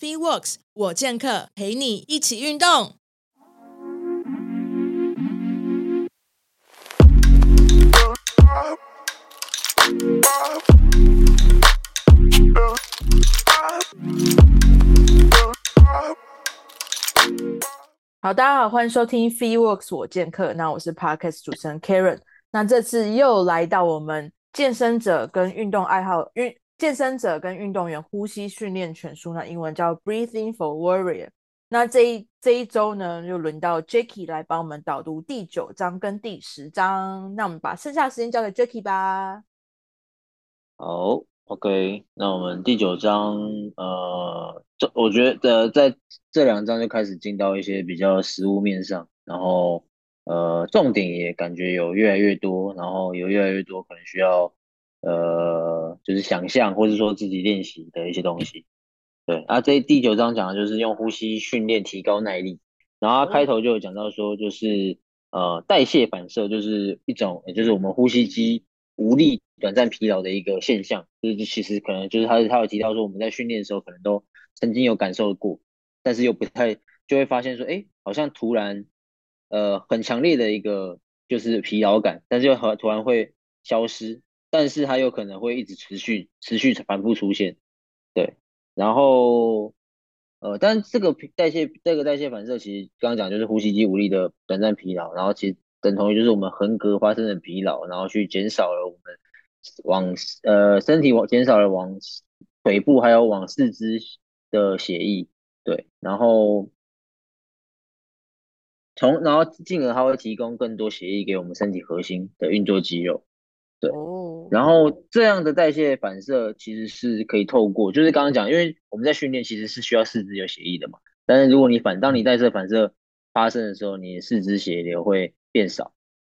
Free Works，我健客陪你一起运动。好，大家好，欢迎收听 Free Works 我健客。那我是 Podcast 主持人 Karen。那这次又来到我们健身者跟运动爱好运。健身者跟运动员呼吸训练全书，那英文叫 Breathing for Warrior。那这一这一周呢，就轮到 Jacky 来帮我们导读第九章跟第十章。那我们把剩下的时间交给 Jacky 吧。好，OK。那我们第九章，呃，这我觉得在这两章就开始进到一些比较实物面上，然后呃，重点也感觉有越来越多，然后有越来越多可能需要。呃，就是想象，或是说自己练习的一些东西。对，啊，这第九章讲的就是用呼吸训练提高耐力。然后他开头就有讲到说，就是呃，代谢反射就是一种，也就是我们呼吸机无力、短暂疲劳的一个现象。就是其实可能就是他他有提到说，我们在训练的时候可能都曾经有感受过，但是又不太就会发现说，哎，好像突然呃很强烈的一个就是疲劳感，但是又很突然会消失。但是它有可能会一直持续、持续反复出现，对。然后，呃，但这个代谢、这个代谢反射，其实刚刚讲就是呼吸肌无力的短暂疲劳，然后其实等同于就是我们横膈发生的疲劳，然后去减少了我们往呃身体往减少了往腿部还有往四肢的血液，对。然后从然后进而它会提供更多血液给我们身体核心的运作肌肉。对，然后这样的代谢反射其实是可以透过，就是刚刚讲，因为我们在训练其实是需要四肢有血液的嘛，但是如果你反当你代谢反射发生的时候，你的四肢血流会变少，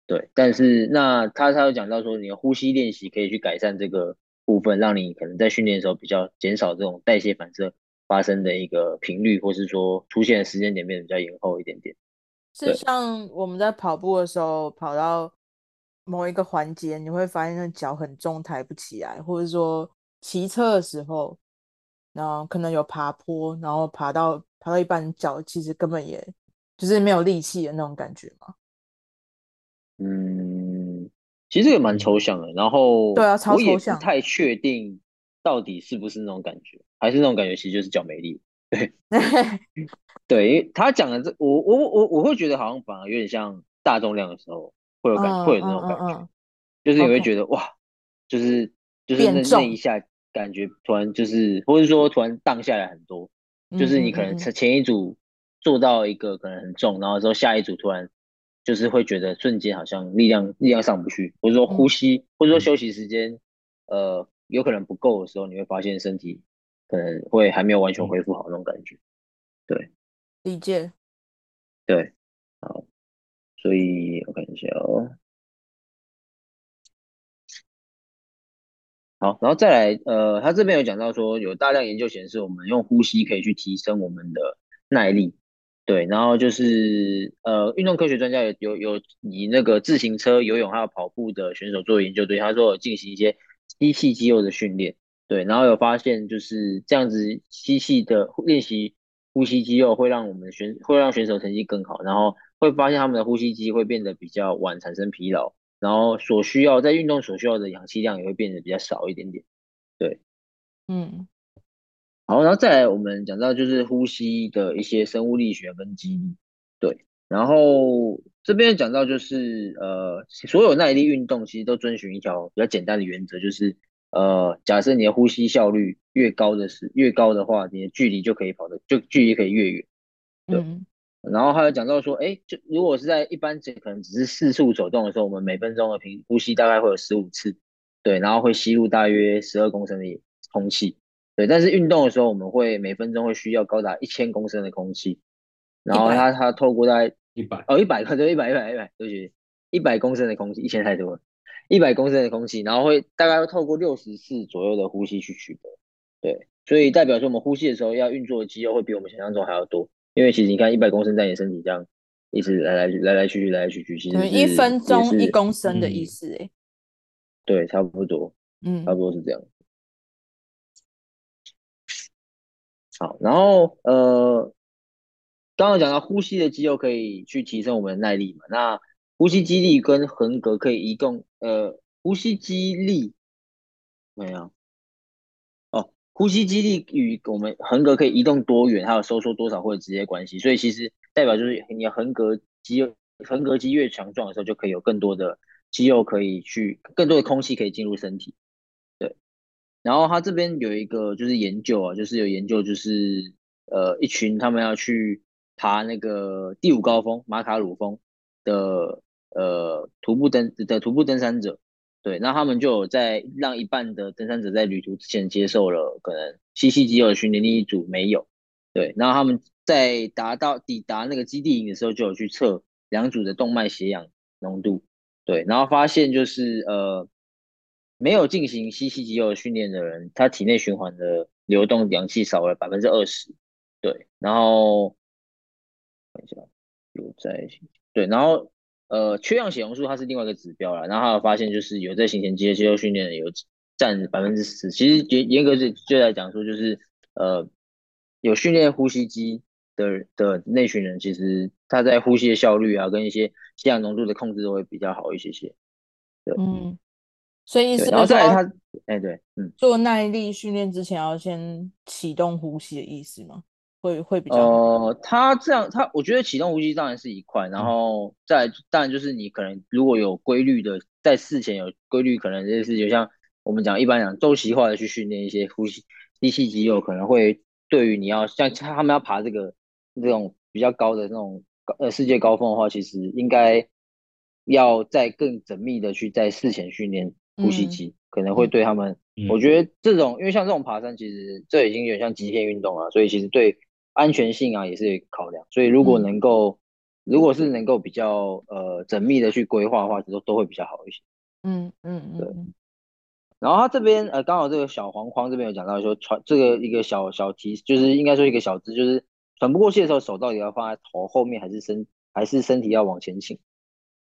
对，但是那他他有讲到说，你的呼吸练习可以去改善这个部分，让你可能在训练的时候比较减少这种代谢反射发生的一个频率，或是说出现的时间点变得比较延后一点点，是像我们在跑步的时候跑到。某一个环节，你会发现那脚很重，抬不起来，或者说骑车的时候，然后可能有爬坡，然后爬到爬到一半，脚其实根本也就是没有力气的那种感觉嘛。嗯，其实这个蛮抽象的，然后对啊，超抽象，太确定到底是不是那种感觉，还是那种感觉，其实就是脚没力。对，对，因为他讲的这，我我我我会觉得好像反而有点像大重量的时候。会有感，会有那种感觉，嗯嗯嗯、就是你会觉得哇，就是就是那那一下感觉突然就是，或者说突然荡下来很多，就是你可能前前一组做到一个可能很重，然后之后下一组突然就是会觉得瞬间好像力量力量上不去，或者说呼吸、嗯、或者说休息时间呃有可能不够的时候，你会发现身体可能会还没有完全恢复好那种感觉，对，理解，对，好。所以我看一下哦，好，然后再来，呃，他这边有讲到说，有大量研究显示，我们用呼吸可以去提升我们的耐力，对，然后就是，呃，运动科学专家有有有以那个自行车、游泳还有跑步的选手做研究，对，他说进行一些吸气肌肉的训练，对，然后有发现就是这样子吸气的练习呼吸肌肉会让我们选会让选手成绩更好，然后。会发现他们的呼吸机会变得比较晚产生疲劳，然后所需要在运动所需要的氧气量也会变得比较少一点点。对，嗯，好，然后再来我们讲到就是呼吸的一些生物力学跟肌力。对，然后这边讲到就是呃，所有耐力运动其实都遵循一条比较简单的原则，就是呃，假设你的呼吸效率越高的是越高的话，你的距离就可以跑得就距离可以越远。对。嗯然后还有讲到说，哎，就如果是在一般只可能只是四处走动的时候，我们每分钟的平呼吸大概会有十五次，对，然后会吸入大约十二公升的空气，对。但是运动的时候，我们会每分钟会需要高达一千公升的空气，然后它它透过大概一百哦一百克对一百一百一百对不起一百公升的空气，一千太多了，一百公升的空气，然后会大概会透过六十次左右的呼吸去取得，对，所以代表说我们呼吸的时候要运作的肌肉会比我们想象中还要多。因为其实你看，一百公升在你身体这样一直来来来来去去来来去去，其实一分钟一公升的意思哎、嗯，对，差不多，嗯，差不多是这样。好，然后呃，刚刚讲到呼吸的肌肉可以去提升我们的耐力嘛，那呼吸肌力跟横膈可以移动，呃，呼吸肌力没有。呼吸肌力与我们横膈可以移动多远，还有收缩多少会有直接关系，所以其实代表就是你的横膈肌，横膈肌越强壮的时候，就可以有更多的肌肉可以去，更多的空气可以进入身体。对，然后他这边有一个就是研究啊，就是有研究就是呃一群他们要去爬那个第五高峰马卡鲁峰的呃徒步登的徒步登山者。对，那他们就有在让一半的登山者在旅途之前接受了可能吸气肌肉的训练，另一组没有。对，然后他们在达到抵达那个基地营的时候，就有去测两组的动脉血氧浓度。对，然后发现就是呃，没有进行吸气肌肉训练的人，他体内循环的流动氧气少了百分之二十。对，然后看一下有在对，然后。呃，缺氧血红素它是另外一个指标啦，然后他有发现就是有在行前肌肌肉训练的有占百分之十，其实严严格就就来讲说就是呃有训练呼吸机的的那群人，其实他在呼吸的效率啊跟一些血氧浓度的控制都会比较好一些些。对，嗯，所以意思然后再来他，哎、欸、对，嗯，做耐力训练之前要先启动呼吸的意思吗？会会比较呃，他这样他我觉得启动呼吸当然是一块，然后再当然就是你可能如果有规律的在事前有规律，可能就是就像我们讲一般讲周期化的去训练一些呼吸吸气肌肉，可能会对于你要像他们要爬这个这种比较高的那种呃世界高峰的话，其实应该要再更缜密的去在事前训练呼吸机，嗯、可能会对他们，嗯、我觉得这种因为像这种爬山，其实这已经有点像极限运动了，所以其实对。安全性啊也是考量，所以如果能够，嗯、如果是能够比较呃缜密的去规划的话，都都会比较好一些。嗯嗯嗯，对。然后他这边呃刚好这个小黄框这边有讲到说喘这个一个小小提就是应该说一个小字，就是喘不过气的时候手到底要放在头后面还是身还是身体要往前倾？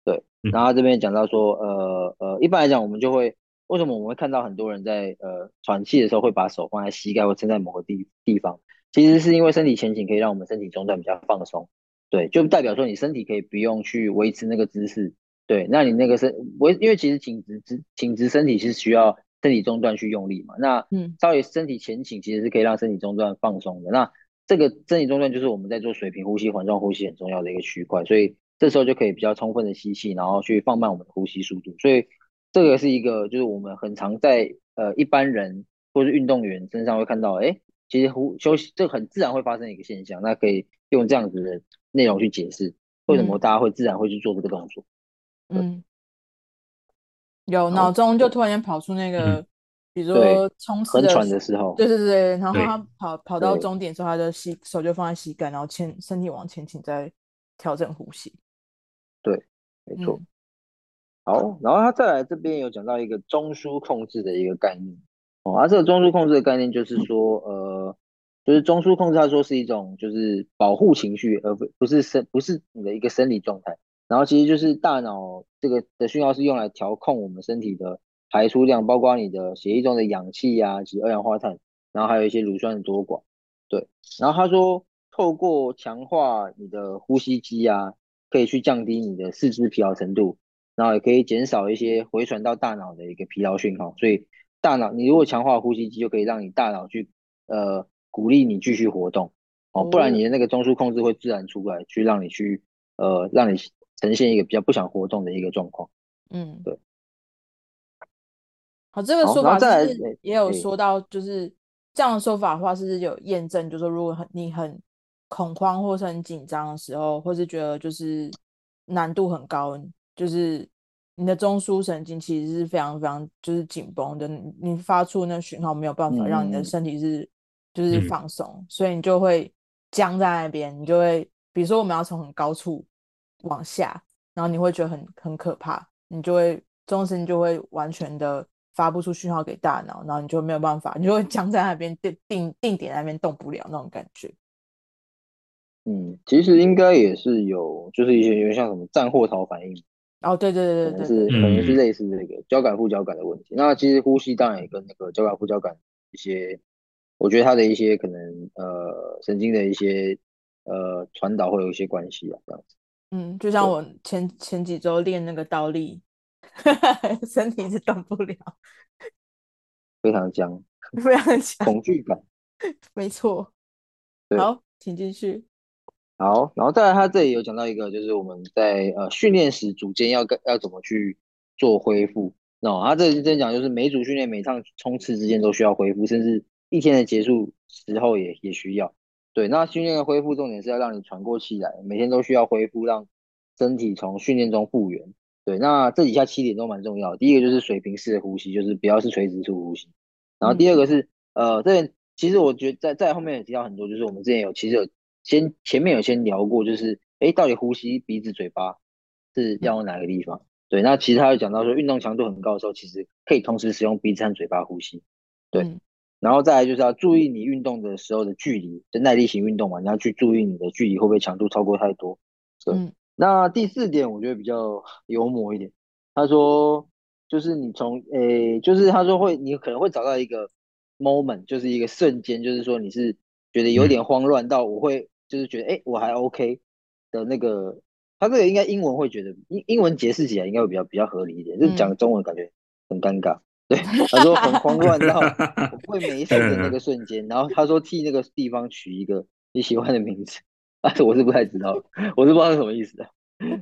对。然后他这边讲到说呃呃一般来讲我们就会为什么我们会看到很多人在呃喘气的时候会把手放在膝盖或撑在某个地地方？其实是因为身体前倾可以让我们身体中段比较放松，对，就代表说你身体可以不用去维持那个姿势，对，那你那个身维，因为其实挺直直挺直身体是需要身体中段去用力嘛，那嗯，稍微身体前倾其实是可以让身体中段放松的，那这个身体中段就是我们在做水平呼吸、环状呼吸很重要的一个区块，所以这时候就可以比较充分的吸气，然后去放慢我们的呼吸速度，所以这个是一个就是我们很常在呃一般人或是运动员身上会看到，哎。其实呼休息这很自然会发生一个现象，那可以用这样子的内容去解释为什么大家会自然会去做这个动作。嗯，有脑中就突然间跑出那个，嗯、比如说冲刺的很喘的时候，对对对，然后他跑跑到终点之后，他的膝手就放在膝盖，然后前身体往前倾，再调整呼吸。对，没错。嗯、好，然后他再来这边有讲到一个中枢控制的一个概念。哦，而、啊、这个中枢控制的概念就是说，呃，就是中枢控制，它说是一种就是保护情绪，而不不是生不是你的一个生理状态。然后其实就是大脑这个的讯号是用来调控我们身体的排出量，包括你的血液中的氧气啊及二氧化碳，然后还有一些乳酸的多寡。对，然后他说透过强化你的呼吸机啊，可以去降低你的四肢疲劳程度，然后也可以减少一些回传到大脑的一个疲劳讯号，所以。大脑，你如果强化呼吸机，就可以让你大脑去呃鼓励你继续活动哦，不然你的那个中枢控制会自然出来，去让你去呃让你呈现一个比较不想活动的一个状况。嗯，对。好，这个说法是也有说到，就是这样的说法的话是有验证，就是说如果很你很恐慌或是很紧张的时候，或是觉得就是难度很高，就是。你的中枢神经其实是非常非常就是紧绷的，你发出那讯号没有办法让你的身体是就是放松，嗯、所以你就会僵在那边，你就会比如说我们要从很高处往下，然后你会觉得很很可怕，你就会中枢神经就会完全的发不出讯号给大脑，然后你就没有办法，你就会僵在那边定定定点那边动不了那种感觉。嗯，其实应该也是有，就是一些有点像什么战或逃反应。哦，对对对对对，是可能是类似这个交感副交感的问题。嗯、那其实呼吸当然也跟那个交感副交感一些我觉得它的一些可能呃神经的一些呃传导会有一些关系啊，这样子。嗯，就像我前前几周练那个倒立，身体是动不了，非常僵，非常僵，恐惧感，没错。好，请继续。好，然后再来，他这里有讲到一个，就是我们在呃训练时组间要要怎么去做恢复。那、no, 他这里真讲，就是每组训练、每趟冲刺之间都需要恢复，甚至一天的结束时候也也需要。对，那训练的恢复重点是要让你喘过气来，每天都需要恢复，让身体从训练中复原。对，那这以下七点都蛮重要的。第一个就是水平式的呼吸，就是不要是垂直式呼吸。然后第二个是、嗯、呃，这其实我觉得在在后面也提到很多，就是我们之前有其实有先前面有先聊过，就是哎，到底呼吸鼻子嘴巴是要用哪个地方？嗯、对，那其实他有讲到说，运动强度很高的时候，其实可以同时使用鼻子和嘴巴呼吸。对。嗯然后再来就是要注意你运动的时候的距离，就耐力型运动嘛，你要去注意你的距离会不会强度超过太多。对。嗯。那第四点我觉得比较幽默一点，他说就是你从诶，就是他说会你可能会找到一个 moment，就是一个瞬间，就是说你是觉得有点慌乱到我会就是觉得诶我还 OK 的那个，他这个应该英文会觉得英英文解释起来应该会比较比较合理一点，就是讲中文感觉很尴尬。对，他说很慌乱到会没事的那个 瞬间，然后他说替那个地方取一个你喜欢的名字，但是我是不太知道，我是不知道是什么意思的。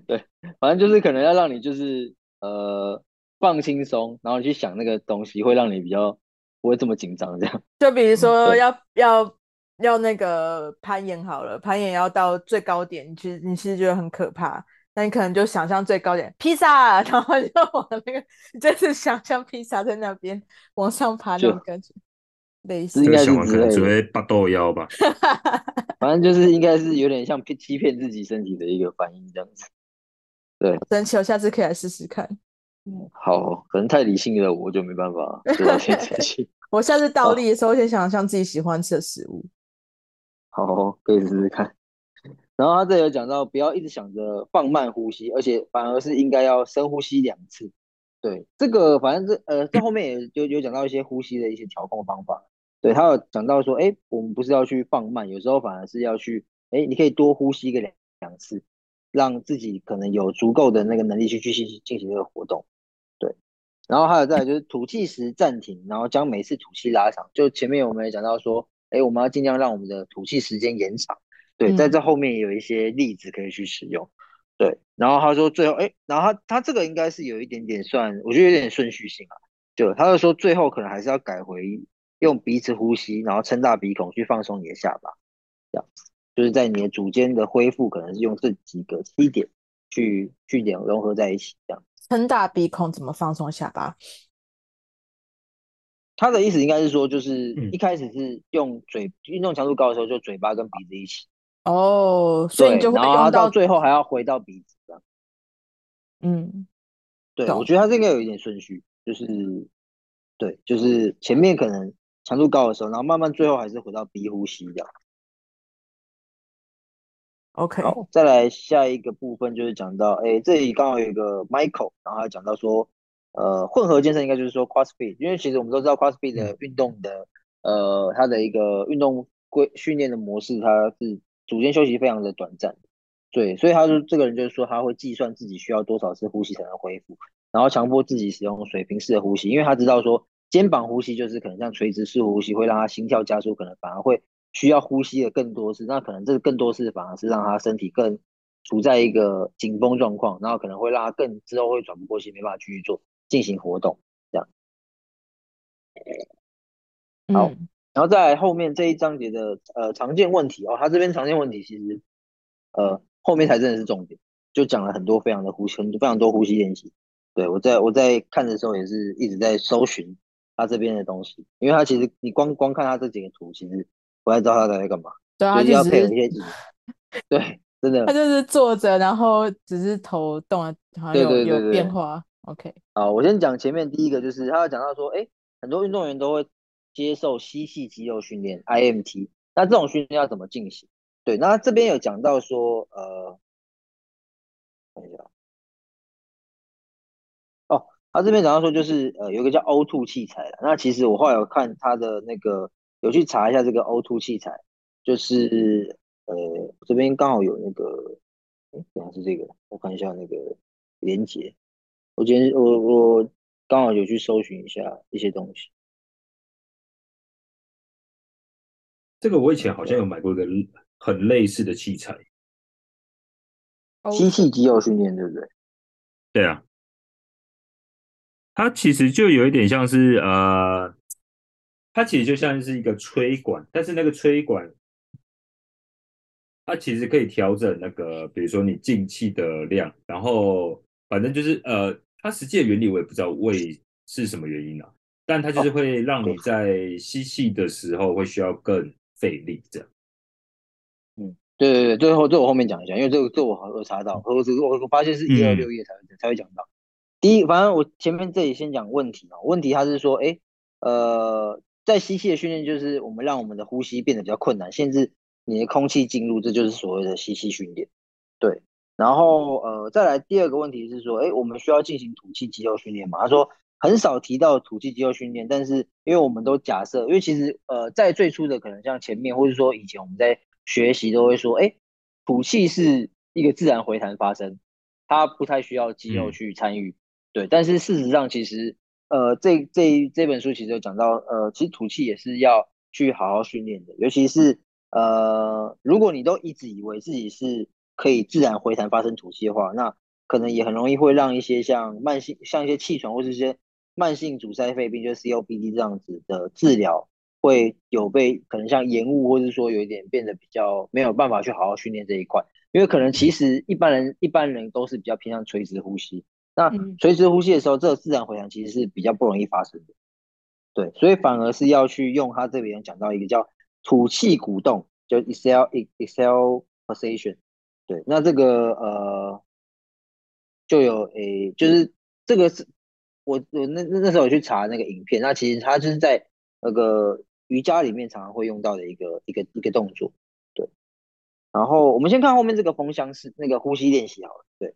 对，反正就是可能要让你就是呃放轻松，然后你去想那个东西，会让你比较不会这么紧张这样。就比如说要要要那个攀岩好了，攀岩要到最高点，你其实你其实觉得很可怕。那你可能就想象最高点披萨，然后就往那个，就是想象披萨在那边往上爬那种感觉，类似应该是可能只会八豆腰吧，反正就是应该是有点像骗欺骗自己身体的一个反应这样子。对，神奇，我下次可以来试试看。嗯，好，可能太理性了，我就没办法。我下次倒立的时候，先想象自己喜欢吃的食物。好，可以试试看。然后他这里有讲到，不要一直想着放慢呼吸，而且反而是应该要深呼吸两次。对，这个反正这呃，这后面也就有讲到一些呼吸的一些调控方法。对，他有讲到说，哎，我们不是要去放慢，有时候反而是要去，哎，你可以多呼吸个两两次，让自己可能有足够的那个能力去继续进行这个活动。对，然后还有再就是吐气时暂停，然后将每次吐气拉长。就前面我们也讲到说，哎，我们要尽量让我们的吐气时间延长。对，在这后面有一些例子可以去使用。对，然后他说最后，哎，然后他他这个应该是有一点点算，我觉得有点顺序性啊。就他就说最后可能还是要改回用鼻子呼吸，然后撑大鼻孔去放松你的下巴，这样子，就是在你的组间的恢复，可能是用这几个七点去去点融合在一起，这样。撑大鼻孔怎么放松下巴？他的意思应该是说，就是一开始是用嘴，运动强度高的时候就嘴巴跟鼻子一起。哦，所以你就会用到，到最后还要回到鼻子这样。嗯，对，我觉得它这个有一点顺序，就是对，就是前面可能强度高的时候，然后慢慢最后还是回到鼻呼吸这样。OK，好，再来下一个部分就是讲到，哎，这里刚好有一个 Michael，然后他讲到说，呃，混合健身应该就是说 CrossFit，因为其实我们都知道 CrossFit 的运动的，呃，它的一个运动规训练的模式，它是。组间休息非常的短暂，对，所以他就这个人就是说他会计算自己需要多少次呼吸才能恢复，然后强迫自己使用水平式的呼吸，因为他知道说肩膀呼吸就是可能像垂直式呼吸会让他心跳加速，可能反而会需要呼吸的更多次，那可能这个更多次反而是让他身体更处在一个紧绷状况，然后可能会让他更之后会喘不过气，没办法继续做进行活动，这样。好。嗯然后在后面这一章节的呃常见问题哦，他这边常见问题其实呃后面才真的是重点，就讲了很多非常的呼吸，很多非常多呼吸练习。对，我在我在看的时候也是一直在搜寻他这边的东西，因为他其实你光光看他这几个图，其实不太知道他在干嘛。对啊，就是要配合一些对，真的。他就是坐着，然后只是头动了，好像有有变化。OK，好，我先讲前面第一个，就是他要讲到说，哎，很多运动员都会。接受吸气肌肉训练 IMT，那这种训练要怎么进行？对，那这边有讲到说，呃，看一下，哦，他这边讲到说就是，呃，有个叫 O2 器材的。那其实我后来有看他的那个有去查一下这个 O2 器材，就是呃这边刚好有那个，哎，好像是这个，我看一下那个连接。我今天我我刚好有去搜寻一下一些东西。这个我以前好像有买过一个很类似的器材，机器肌肉训练，对不对？对啊，它其实就有一点像是呃，它其实就像是一个吹管，但是那个吹管，它其实可以调整那个，比如说你进气的量，然后反正就是呃，它实际的原理我也不知道为是什么原因啊，但它就是会让你在吸气的时候会需要更。费力这样，嗯，对对对，最后这我后面讲一下，因为这个这我好有查到，我我我发现是一二六页才会、嗯、才会讲到。第一，反正我前面这里先讲问题啊，问题它是说，哎，呃，在吸气的训练就是我们让我们的呼吸变得比较困难，限制你的空气进入，这就是所谓的吸气训练。对，然后呃，再来第二个问题是说，哎，我们需要进行吐气肌肉训练吗？他说。很少提到吐气肌肉训练，但是因为我们都假设，因为其实呃，在最初的可能像前面，或者说以前我们在学习都会说，哎，吐气是一个自然回弹发生，它不太需要肌肉去参与，对。但是事实上，其实呃，这这这本书其实有讲到，呃，其实吐气也是要去好好训练的，尤其是呃，如果你都一直以为自己是可以自然回弹发生吐气的话，那可能也很容易会让一些像慢性像一些气喘或是一些慢性阻塞肺病，就是 COPD 这样子的治疗，会有被可能像延误，或是说有一点变得比较没有办法去好好训练这一块，因为可能其实一般人一般人都是比较偏向垂直呼吸，那垂直呼吸的时候，这个自然回弹其实是比较不容易发生的，对，所以反而是要去用他这边讲到一个叫吐气鼓动，就 exhale exhale pulsation，对，那这个呃就有诶，就是这个是。我我那那那时候我去查那个影片，那其实它就是在那个瑜伽里面常常会用到的一个一个一个动作，对。然后我们先看后面这个风箱式那个呼吸练习好了，对。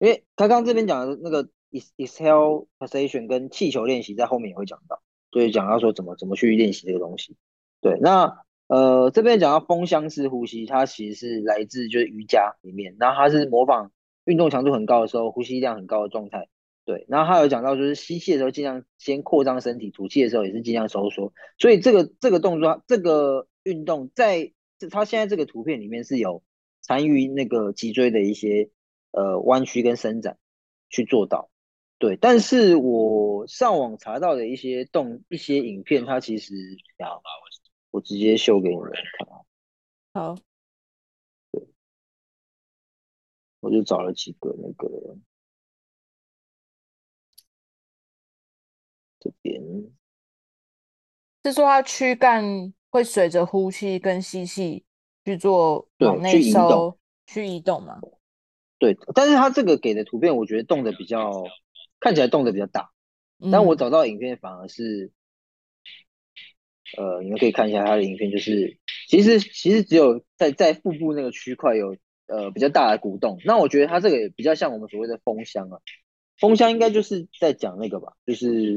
因为他刚刚这边讲的那个 exhale pulsation 跟气球练习在后面也会讲到，所以讲到说怎么怎么去练习这个东西，对。那呃这边讲到风箱式呼吸，它其实是来自就是瑜伽里面，然后它是模仿运动强度很高的时候，呼吸量很高的状态。对，然后他有讲到，就是吸气的时候尽量先扩张身体，吐气的时候也是尽量收缩。所以这个这个动作，这个运动在他现在这个图片里面是有参与那个脊椎的一些呃弯曲跟伸展去做到。对，但是我上网查到的一些动一些影片，它其实啊，我直接秀给你们看啊。好，对，我就找了几个那个。这边是说，它躯干会随着呼吸跟吸气去做往内收，去移动吗？对，但是它这个给的图片，我觉得动的比较看起来动的比较大，但我找到影片反而是，嗯、呃，你们可以看一下他的影片，就是其实其实只有在在腹部那个区块有呃比较大的鼓动，那我觉得他这个也比较像我们所谓的风箱啊，风箱应该就是在讲那个吧，就是。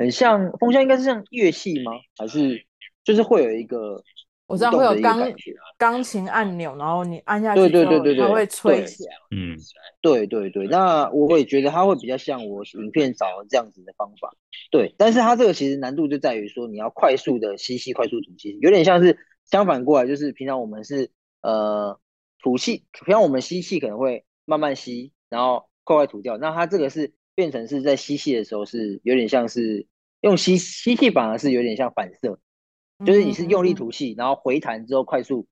很像风箱，应该是像乐器吗？还是就是会有一个，我知道会有钢钢琴按钮，然后你按下去，对对对对对，它会吹起来。嗯，对对对。那我也觉得它会比较像我影片找的这样子的方法。对，但是它这个其实难度就在于说，你要快速的吸气，快速吐气，有点像是相反过来，就是平常我们是呃吐气，平常我们吸气可能会慢慢吸，然后快快吐掉。那它这个是。变成是在吸气的时候是有点像是用吸吸气，反而是有点像反射，就是你是用力吐气，然后回弹之后快速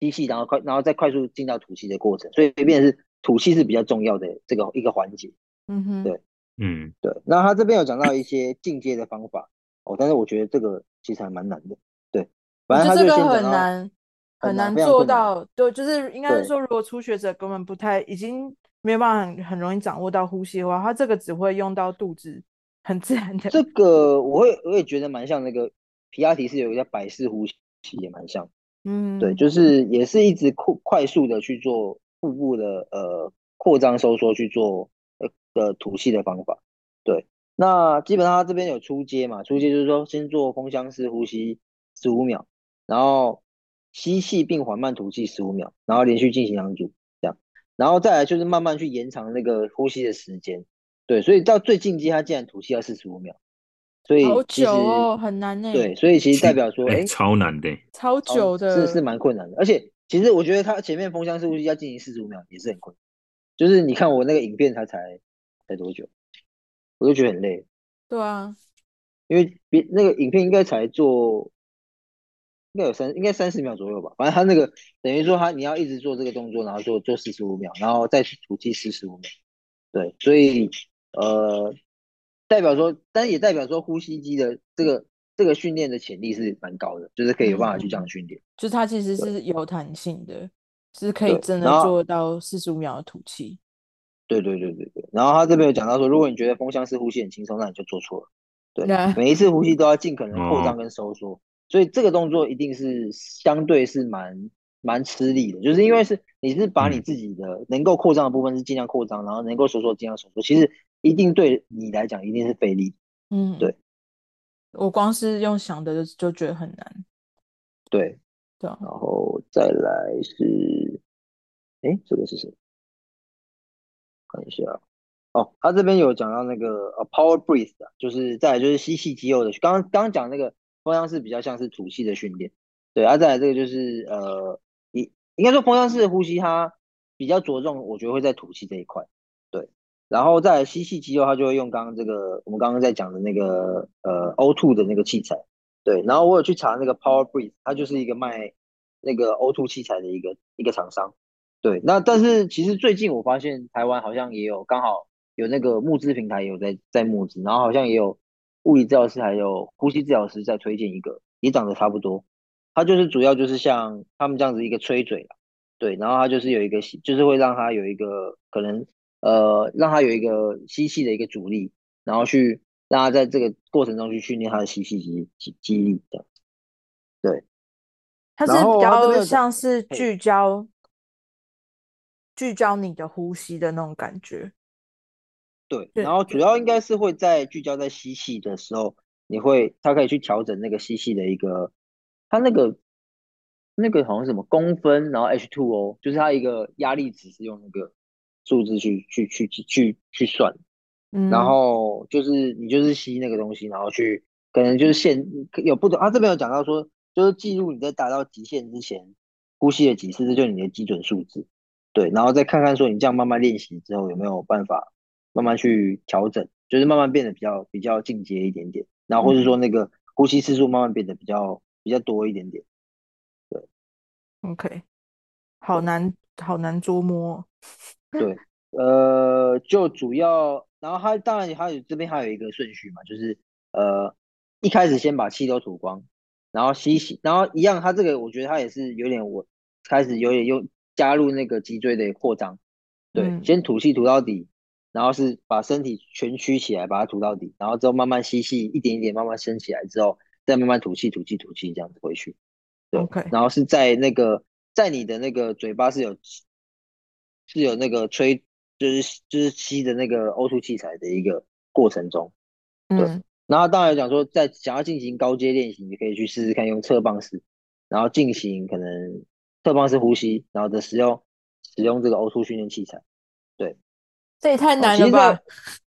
吸气，然后快然后再快速进到吐气的过程，所以变成是吐气是比较重要的这个一个环节。嗯哼，对，嗯对。那他这边有讲到一些进阶的方法哦，但是我觉得这个其实还蛮难的。对，反正他就先讲到很难很难做到，对，就是应该是说，如果初学者根本不太已经。没有办法很很容易掌握到呼吸的话，他这个只会用到肚子，很自然的。这个我会我也觉得蛮像那个皮亚提是有一个叫百式呼吸也蛮像，嗯，对，就是也是一直快快速的去做腹部的呃扩张收缩去做呃的吐气的方法，对。那基本上它这边有出阶嘛，出阶就是说先做风箱式呼吸十五秒，然后吸气并缓慢吐气十五秒，然后连续进行两组这样，然后再来就是慢慢去延长那个呼吸的时间。对，所以到最进阶，它竟然吐气要四十五秒，所以好久哦，很难呢。对，所以其实代表说，哎、欸，超难的，超久的，是是蛮困难的。而且其实我觉得它前面风箱是不是要进行四十五秒也是很困难，就是你看我那个影片，它才才多久，我就觉得很累。对啊，因为别那个影片应该才做，应该有三，应该三十秒左右吧。反正他那个等于说他你要一直做这个动作，然后做做四十五秒，然后再去吐气四十五秒。对，所以呃，代表说，但也代表说呼吸机的这个这个训练的潜力是蛮高的，就是可以有办法去这样训练。嗯，就是它其实是有弹性的，是可以真的做到四十五秒的吐气。对对对对对，然后他这边有讲到说，如果你觉得风箱式呼吸很轻松，那你就做错了。对，每一次呼吸都要尽可能扩张跟收缩，所以这个动作一定是相对是蛮蛮吃力的，就是因为是你是把你自己的能够扩张的部分是尽量扩张，然后能够收缩尽量收缩，其实一定对你来讲一定是费力。嗯，对。我光是用想的就就觉得很难。对，对，然后再来是，哎，这个是谁？看一下哦，他这边有讲到那个呃 power breath 就是再来就是吸气肌肉的。刚刚刚讲那个风箱式比较像是吐气的训练，对，啊再来这个就是呃，应应该说风箱式的呼吸它比较着重，我觉得会在吐气这一块，对，然后在吸气肌肉，它就会用刚刚这个我们刚刚在讲的那个呃 O2 的那个器材，对，然后我有去查那个 power breath，它就是一个卖那个 O2 器材的一个一个厂商。对，那但是其实最近我发现台湾好像也有刚好有那个募资平台也有在在募资，然后好像也有物理治疗师还有呼吸治疗师在推荐一个，也长得差不多。它就是主要就是像他们这样子一个吹嘴啦，对，然后它就是有一个就是会让它有一个可能呃让它有一个吸气的一个阻力，然后去让它在这个过程中去训练它的吸气肌肌肌力的。对，它是比较像是聚焦。聚焦你的呼吸的那种感觉，对，然后主要应该是会在聚焦在吸气的时候，你会它可以去调整那个吸气的一个，它那个那个好像是什么公分，然后 H two O，就是它一个压力值是用那个数字去去去去去去算，嗯，然后就是你就是吸那个东西，然后去可能就是限有不同，啊这边有讲到说，就是记录你在达到极限之前呼吸了几次，这就是你的基准数字。对，然后再看看说你这样慢慢练习之后有没有办法慢慢去调整，就是慢慢变得比较比较进阶一点点，然后或者说那个呼吸次数慢慢变得比较比较多一点点。对，OK，好难好难捉摸。对，呃，就主要，然后它当然还有这边还有一个顺序嘛，就是呃一开始先把气都吐光，然后吸气，然后一样，它这个我觉得它也是有点我开始有点用。加入那个脊椎的扩张，对，嗯、先吐气吐到底，然后是把身体全曲起来，把它吐到底，然后之后慢慢吸气，一点一点慢慢升起来之后，再慢慢吐气吐气吐气这样子回去，对，OK，然后是在那个在你的那个嘴巴是有是有那个吹，就是就是吸的那个 O2 器材的一个过程中，对，嗯、然后当然讲说在想要进行高阶练习，你可以去试试看用侧棒式，然后进行可能。侧棒式呼吸，然后的使用使用这个 O2 训练器材，对，这也太难了吧？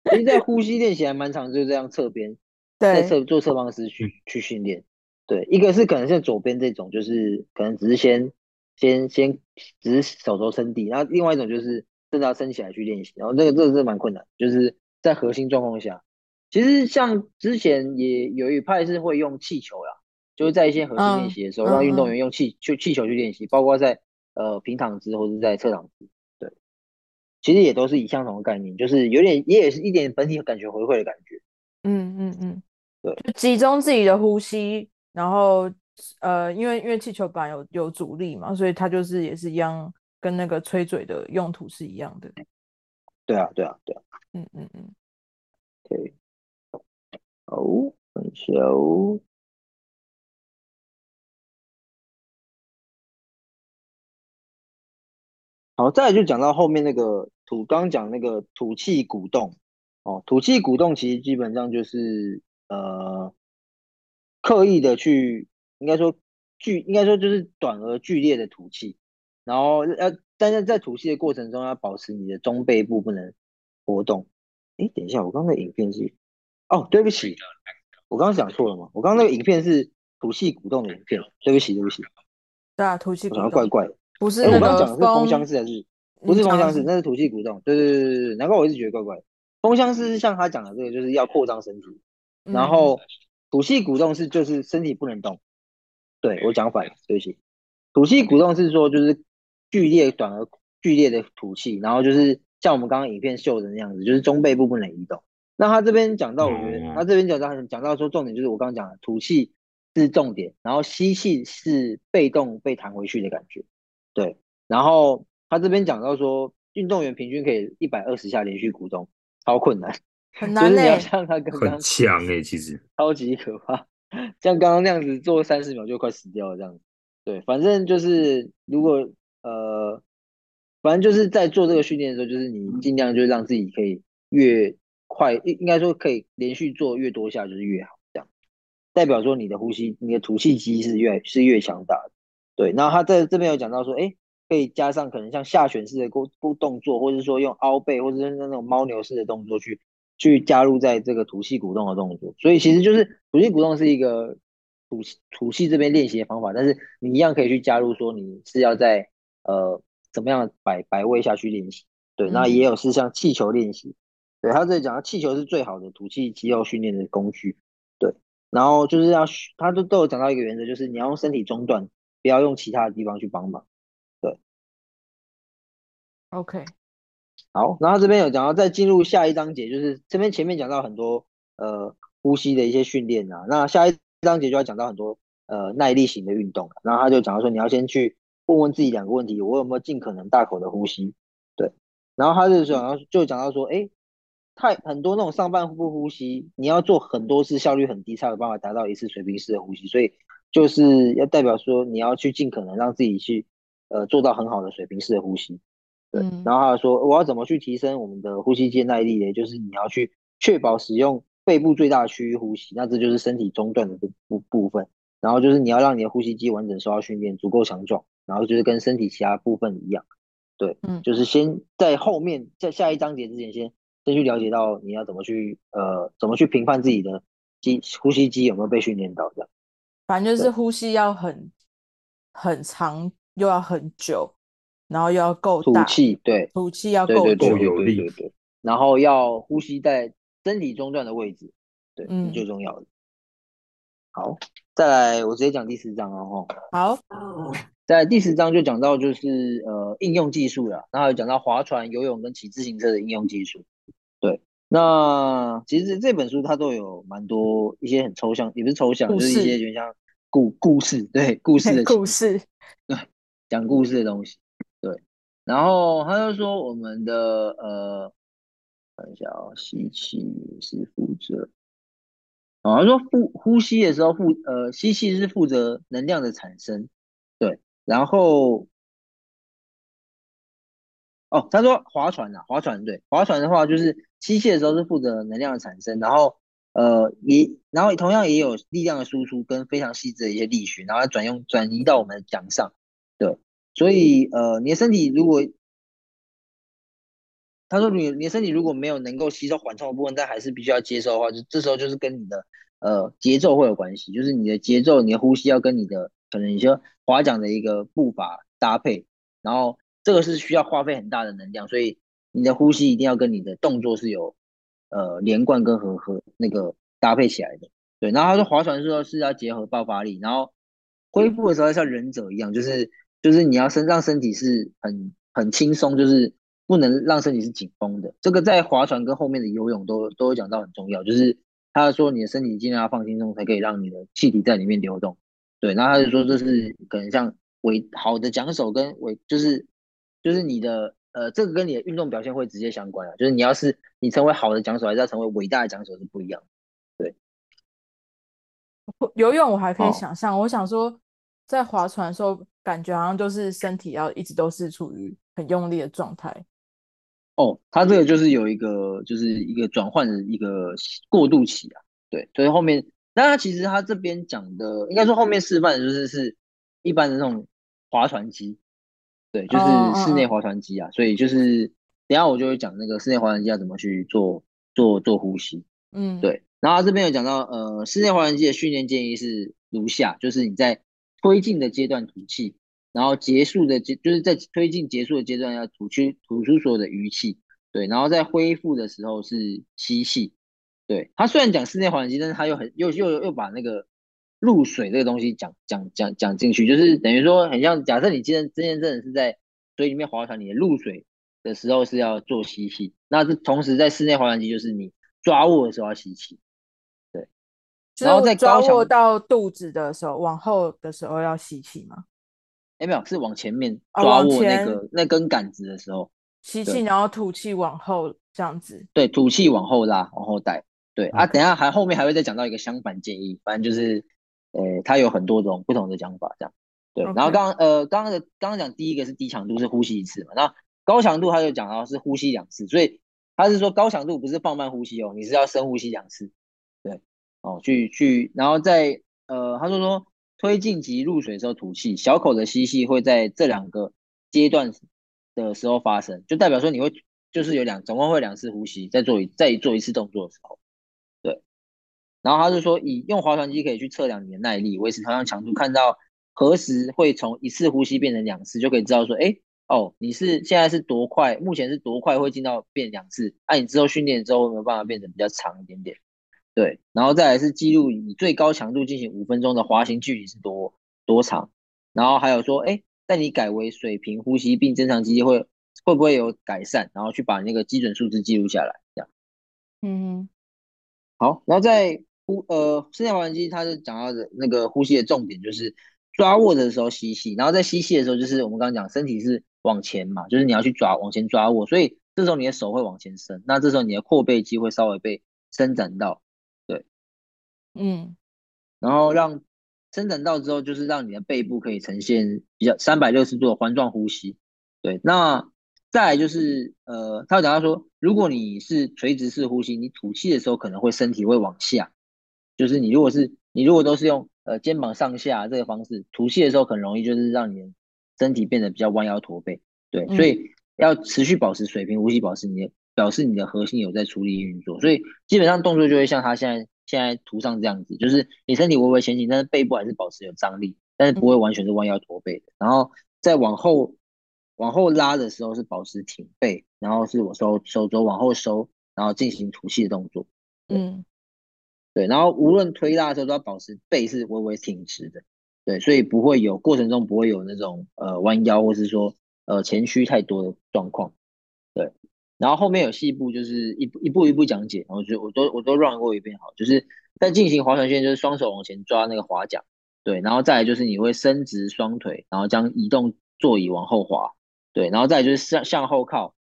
其实，在呼吸练习还蛮长，就是这样侧边，对在侧做侧方式去去训练。对，一个是可能像左边这种，就是可能只是先先先只是手肘撑地，然后另外一种就是真的要撑起来去练习，然后这个这个是蛮困难，就是在核心状况下，其实像之前也有一派是会用气球啦。就是在一些核心练习的时候，让运动员用气去气球去练习，包括在呃平躺姿或者在侧躺姿，对，其实也都是以相同的概念，就是有点也也是一点本体感觉回馈的感觉。嗯嗯嗯，对，就集中自己的呼吸，然后呃，因为因为气球板有有阻力嘛，所以它就是也是一样，跟那个吹嘴的用途是一样的。对啊，对啊，对啊。嗯嗯嗯。对。好，等一下哦。好，再来就讲到后面那个土，刚刚讲那个土气鼓动，哦，土气鼓动其实基本上就是呃刻意的去，应该说剧，应该说就是短而剧烈的吐气，然后要但是在吐气的过程中要保持你的中背部不能活动。哎，等一下，我刚刚的影片是，哦，对不起，我刚刚讲错了吗？我刚刚那个影片是吐气鼓动的影片，对不起，对不起。对啊，吐气鼓动。怪怪的，不是。我刚刚讲的是风箱式还是？不是风箱式，那是吐气鼓动。对对对对对，难怪我一直觉得怪怪的。风箱式是像他讲的这个，就是要扩张身体，然后吐气鼓动是就是身体不能动。对，我讲反了，对不起。吐气鼓动是说就是剧烈短而剧烈的吐气，然后就是。像我们刚刚影片秀的那样子，就是中背部不能移动。那他这边讲到，我觉得他这边讲到讲到说重点就是我刚刚讲的，吐气是重点，然后吸气是被动被弹回去的感觉。对，然后他这边讲到说，运动员平均可以一百二十下连续鼓动，超困难，很难嘞、欸。就是你要像他刚刚很强哎，其实超级可怕，像刚刚那样子做三十秒就快死掉了这样子。对，反正就是如果呃。反正就是在做这个训练的时候，就是你尽量就让自己可以越快，应应该说可以连续做越多下就是越好，这样代表说你的呼吸，你的吐气机是越是越强大的。对，然后他在这边有讲到说，哎，可以加上可能像下旋式的勾勾动作，或者是说用凹背，或者是那种猫牛式的动作去去加入在这个吐气鼓动的动作。所以其实就是吐气鼓动是一个吐吐气这边练习的方法，但是你一样可以去加入说你是要在呃。怎么样摆摆位下去练习？对，那也有是像气球练习。对，他这里讲到气球是最好的吐气肌肉训练的工具。对，然后就是要他都都有讲到一个原则，就是你要用身体中段，不要用其他的地方去帮忙。对，OK，好，然后这边有讲到再进入下一章节，就是这边前面讲到很多呃呼吸的一些训练啊，那下一章节就要讲到很多呃耐力型的运动，然后他就讲到说你要先去。问问自己两个问题：我有没有尽可能大口的呼吸？对，然后他就讲到，就讲到说，哎，太很多那种上半部呼吸，你要做很多次，效率很低，才有办法达到一次水平式的呼吸。所以就是要代表说，你要去尽可能让自己去，呃，做到很好的水平式的呼吸。对，嗯、然后他说，我要怎么去提升我们的呼吸肌耐力呢？就是你要去确保使用背部最大区域呼吸，那这就是身体中段的部部分。然后就是你要让你的呼吸肌完整受到训练，足够强壮。然后就是跟身体其他部分一样，对，嗯，就是先在后面在下一章节之前先，先先去了解到你要怎么去呃怎么去评判自己的肌呼吸肌有没有被训练到这样。反正就是呼吸要很很长，又要很久，然后又要够大，吐气对，吐气要够够有力，对，对，然后要呼吸在身体中段的位置，对，嗯，最重要的。好，再来我直接讲第四章哦。好。在第十章就讲到就是呃应用技术了，然后有讲到划船、游泳跟骑自行车的应用技术。对，那其实这本书它都有蛮多一些很抽象，也不是抽象，就是一些就像故故事，对故事的 故事，对 讲故事的东西。然后他就说我们的呃，看一下啊、哦，吸气是负责，啊，他说呼呼吸的时候负呃吸气是负责能量的产生，对。然后，哦，他说划船啊，划船对，划船的话就是吸气的时候是负责能量的产生，然后呃也，然后同样也有力量的输出跟非常细致的一些力学，然后转用转移到我们的桨上，对，所以呃你的身体如果，他说你你的身体如果没有能够吸收缓冲的部分，但还是必须要接受的话，就这时候就是跟你的呃节奏会有关系，就是你的节奏，你的呼吸要跟你的。可能你说划桨的一个步伐搭配，然后这个是需要花费很大的能量，所以你的呼吸一定要跟你的动作是有呃连贯跟和和那个搭配起来的。对，然后他说划船的时候是要结合爆发力，然后恢复的时候像忍者一样，就是就是你要身上身体是很很轻松，就是不能让身体是紧绷的。这个在划船跟后面的游泳都都有讲到很重要，就是他说你的身体尽量要放轻松，才可以让你的气体在里面流动。对，然后他就说这是可能像伟好的桨手跟伟就是就是你的呃这个跟你的运动表现会直接相关啊，就是你要是你成为好的桨手，还是要成为伟大的桨手是不一样。对，游泳我还可以想象，哦、我想说在划船的时候，感觉好像就是身体要一直都是处于很用力的状态。哦，它这个就是有一个就是一个转换的一个过渡期啊，对，所以后面，那它其实它这边讲的，应该说后面示范的就是是一般的那种划船机，对，就是室内划船机啊，oh, oh, oh. 所以就是等下我就会讲那个室内划船机要怎么去做做做呼吸，嗯，对，然后这边有讲到呃室内划船机的训练建议是如下，就是你在推进的阶段吐气。然后结束的阶就是在推进结束的阶段要吐出吐出所有的余气，对，然后在恢复的时候是吸气，对。他虽然讲室内划船机，但是他又很又又又把那个入水这个东西讲讲讲讲进去，就是等于说很像假设你今天今天真的是在水里面划船，你的入水的时候是要做吸气，那这同时在室内划船机就是你抓握的时候要吸气，然后在抓握到肚子的时候，往后的时候要吸气吗？哎，没有，是往前面抓握那个、哦、那根杆子的时候，吸气，然后吐气往后这样子。对，吐气往后拉，往后带。对、okay. 啊，等一下还后面还会再讲到一个相反建议，反正就是，呃，它有很多种不同的讲法，这样。对，okay. 然后刚刚呃刚刚的刚刚讲第一个是低强度是呼吸一次嘛，那高强度他就讲到是呼吸两次，所以他是说高强度不是放慢呼吸哦，你是要深呼吸两次。哦，去去，然后在呃，他说说。推进及入水的时候吐气，小口的吸气会在这两个阶段的时候发生，就代表说你会就是有两总共会两次呼吸，再做一再做一次动作的时候，对。然后他就说，以用划船机可以去测量你的耐力，维持同样强度，看到何时会从一次呼吸变成两次，就可以知道说，哎，哦，你是现在是多快，目前是多快会进到变两次，那、你之后训练之后有没有办法变成比较长一点点？对，然后再来是记录你最高强度进行五分钟的滑行距离是多多长，然后还有说，哎，在你改为水平呼吸并增强机会会不会有改善，然后去把那个基准数字记录下来，这样。嗯，好，然后在呼呃室内滑行机，它是讲到的那个呼吸的重点就是抓握的时候吸气，然后在吸气的时候就是我们刚刚讲身体是往前嘛，就是你要去抓往前抓握，所以这时候你的手会往前伸，那这时候你的阔背肌会稍微被伸展到。嗯，然后让伸展到之后，就是让你的背部可以呈现比较三百六十度的环状呼吸。对，那再来就是呃，他有讲到说，如果你是垂直式呼吸，你吐气的时候可能会身体会往下，就是你如果是你如果都是用呃肩膀上下这个方式吐气的时候，很容易就是让你的身体变得比较弯腰驼背。对，所以要持续保持水平呼吸，保持你的表示你的核心有在处理运作，所以基本上动作就会像他现在。现在图上这样子，就是你身体微微前倾，但是背部还是保持有张力，但是不会完全是弯腰驼背的。然后再往后往后拉的时候是保持挺背，然后是我收手肘往后收，然后进行吐气的动作。嗯，对。然后无论推拉的时候都要保持背是微微挺直的，对，所以不会有过程中不会有那种呃弯腰或是说呃前屈太多的状况，对。然后后面有细部，就是一一步一步讲解，然后就我都我都 run 过一遍，好，就是在进行划船线，就是双手往前抓那个划桨，对，然后再来就是你会伸直双腿，然后将移动座椅往后滑，对，然后再来就是向向后靠，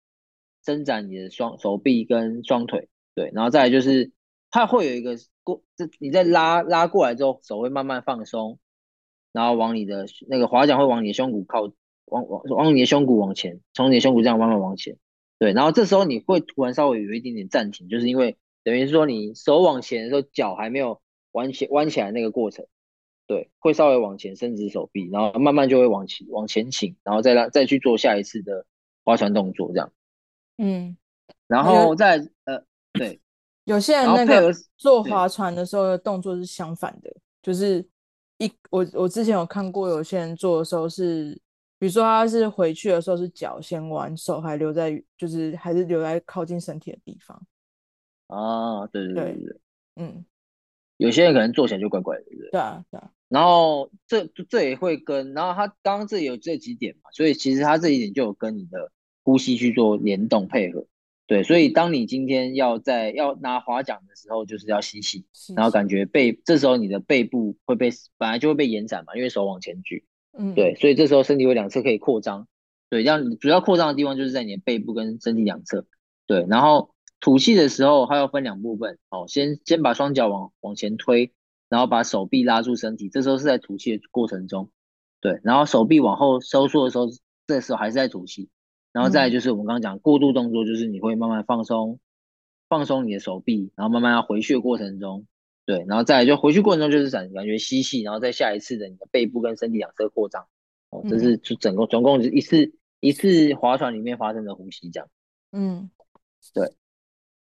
伸展你的双手臂跟双腿，对，然后再来就是它会有一个过，这你在拉拉过来之后，手会慢慢放松，然后往你的那个划桨会往你的胸骨靠，往往往你的胸骨往前，从你的胸骨这样慢慢往前。对，然后这时候你会突然稍微有一点点暂停，就是因为等于是说你手往前的时候，脚还没有弯起弯起来那个过程，对，会稍微往前伸直手臂，然后慢慢就会往前往前倾，然后再让再去做下一次的划船动作，这样。嗯，然后再呃，对，有些人那个做划船的时候的动作是相反的，就是一我我之前有看过有些人做的时候是。比如说他是回去的时候是脚先弯，手还留在，就是还是留在靠近身体的地方。啊，对对对对，对嗯，有些人可能坐起来就怪怪的，对不对？对啊，对啊。然后这这也会跟，然后他刚刚这里有这几点嘛，所以其实他这一点就有跟你的呼吸去做联动配合。对，所以当你今天要在要拿划桨的时候，就是要吸气，然后感觉背，这时候你的背部会被本来就会被延展嘛，因为手往前举。嗯，对，所以这时候身体有两侧可以扩张，对，这样主要扩张的地方就是在你的背部跟身体两侧，对，然后吐气的时候它要分两部分，哦，先先把双脚往往前推，然后把手臂拉住身体，这时候是在吐气的过程中，对，然后手臂往后收缩的时候，这时候还是在吐气，然后再就是我们刚刚讲过渡动作，就是你会慢慢放松，放松你的手臂，然后慢慢要回去的过程中，对，然后再来就回去过程中就是感感觉吸气，然后再下一次的你的背部跟身体两侧扩张，哦，这是就整个总共是一次一次划船里面发生的呼吸这样，嗯，对，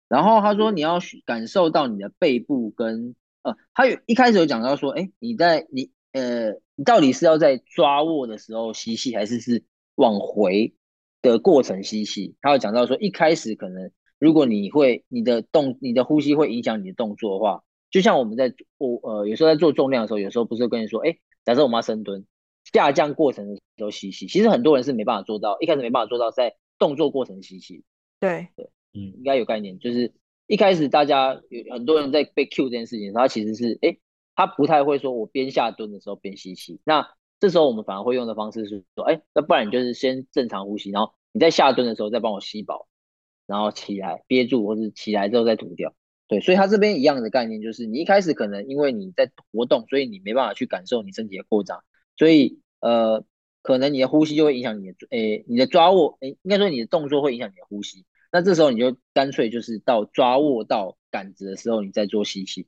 然后他说你要感受到你的背部跟呃，他有一开始有讲到说，哎，你在你呃，你到底是要在抓握的时候吸气，还是是往回？的过程吸气，他有讲到说，一开始可能如果你会你的动你的呼吸会影响你的动作的话，就像我们在我呃有时候在做重量的时候，有时候不是跟你说，哎，假设我们要深蹲，下降过程的时候吸气，其实很多人是没办法做到，一开始没办法做到在动作过程吸气。对对，嗯，应该有概念，就是一开始大家有很多人在被 Q 这件事情，他其实是哎，他不太会说我边下蹲的时候边吸气，那。这时候我们反而会用的方式是说，哎，那不然你就是先正常呼吸，然后你在下蹲的时候再帮我吸饱，然后起来憋住，或者起来之后再吐掉。对，所以它这边一样的概念就是，你一开始可能因为你在活动，所以你没办法去感受你身体的扩张，所以呃，可能你的呼吸就会影响你的，诶，你的抓握，诶，应该说你的动作会影响你的呼吸。那这时候你就干脆就是到抓握到杆子的时候，你再做吸气。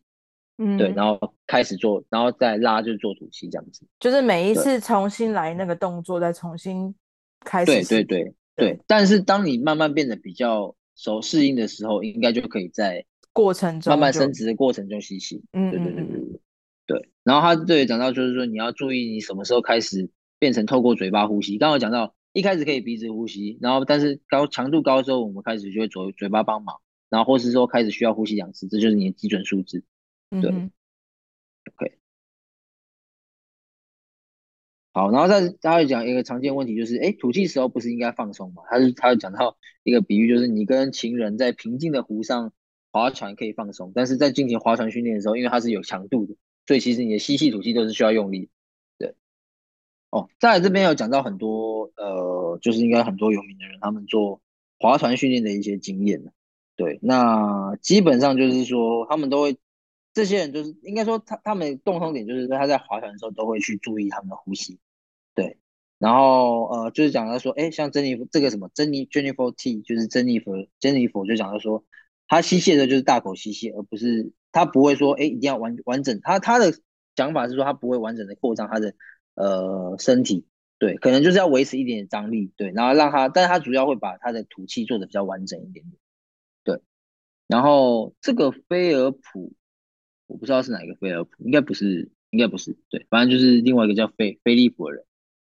嗯，对，然后开始做，然后再拉，就是做吐气这样子。就是每一次重新来那个动作，再重新开始。对对对对，对。但是当你慢慢变得比较熟适应的时候，应该就可以在过程中慢慢升值的过程中吸气。嗯，对对对对对。然后他对讲到就是说，你要注意你什么时候开始变成透过嘴巴呼吸。刚刚讲到一开始可以鼻子呼吸，然后但是高强度高之后，我们开始就会嘴嘴巴帮忙，然后或是说开始需要呼吸两次，这就是你的基准数字。对，OK，好，然后再他会讲一个常见问题，就是，哎，吐气时候不是应该放松吗？他是他会讲到一个比喻，就是你跟情人在平静的湖上划船可以放松，但是在进行划船训练的时候，因为它是有强度的，所以其实你的吸气吐气都是需要用力。对，哦，再来这边有讲到很多，呃，就是应该很多有名的人他们做划船训练的一些经验。对，那基本上就是说他们都会。这些人就是应该说他他们共同点就是说他在划船的时候都会去注意他们的呼吸，对，然后呃就是讲到说，哎，像珍妮这个什么珍妮 Jennifer T 就是珍妮佛珍妮佛就讲到说，他吸气的就是大口吸气，而不是他不会说，哎，一定要完完整，他他的想法是说他不会完整的扩张他的呃身体，对，可能就是要维持一点点张力，对，然后让他，但是他主要会把他的吐气做的比较完整一点点，对，然后这个菲尔普。我不知道是哪一个菲尔普，应该不是，应该不是，对，反正就是另外一个叫菲菲利普的人，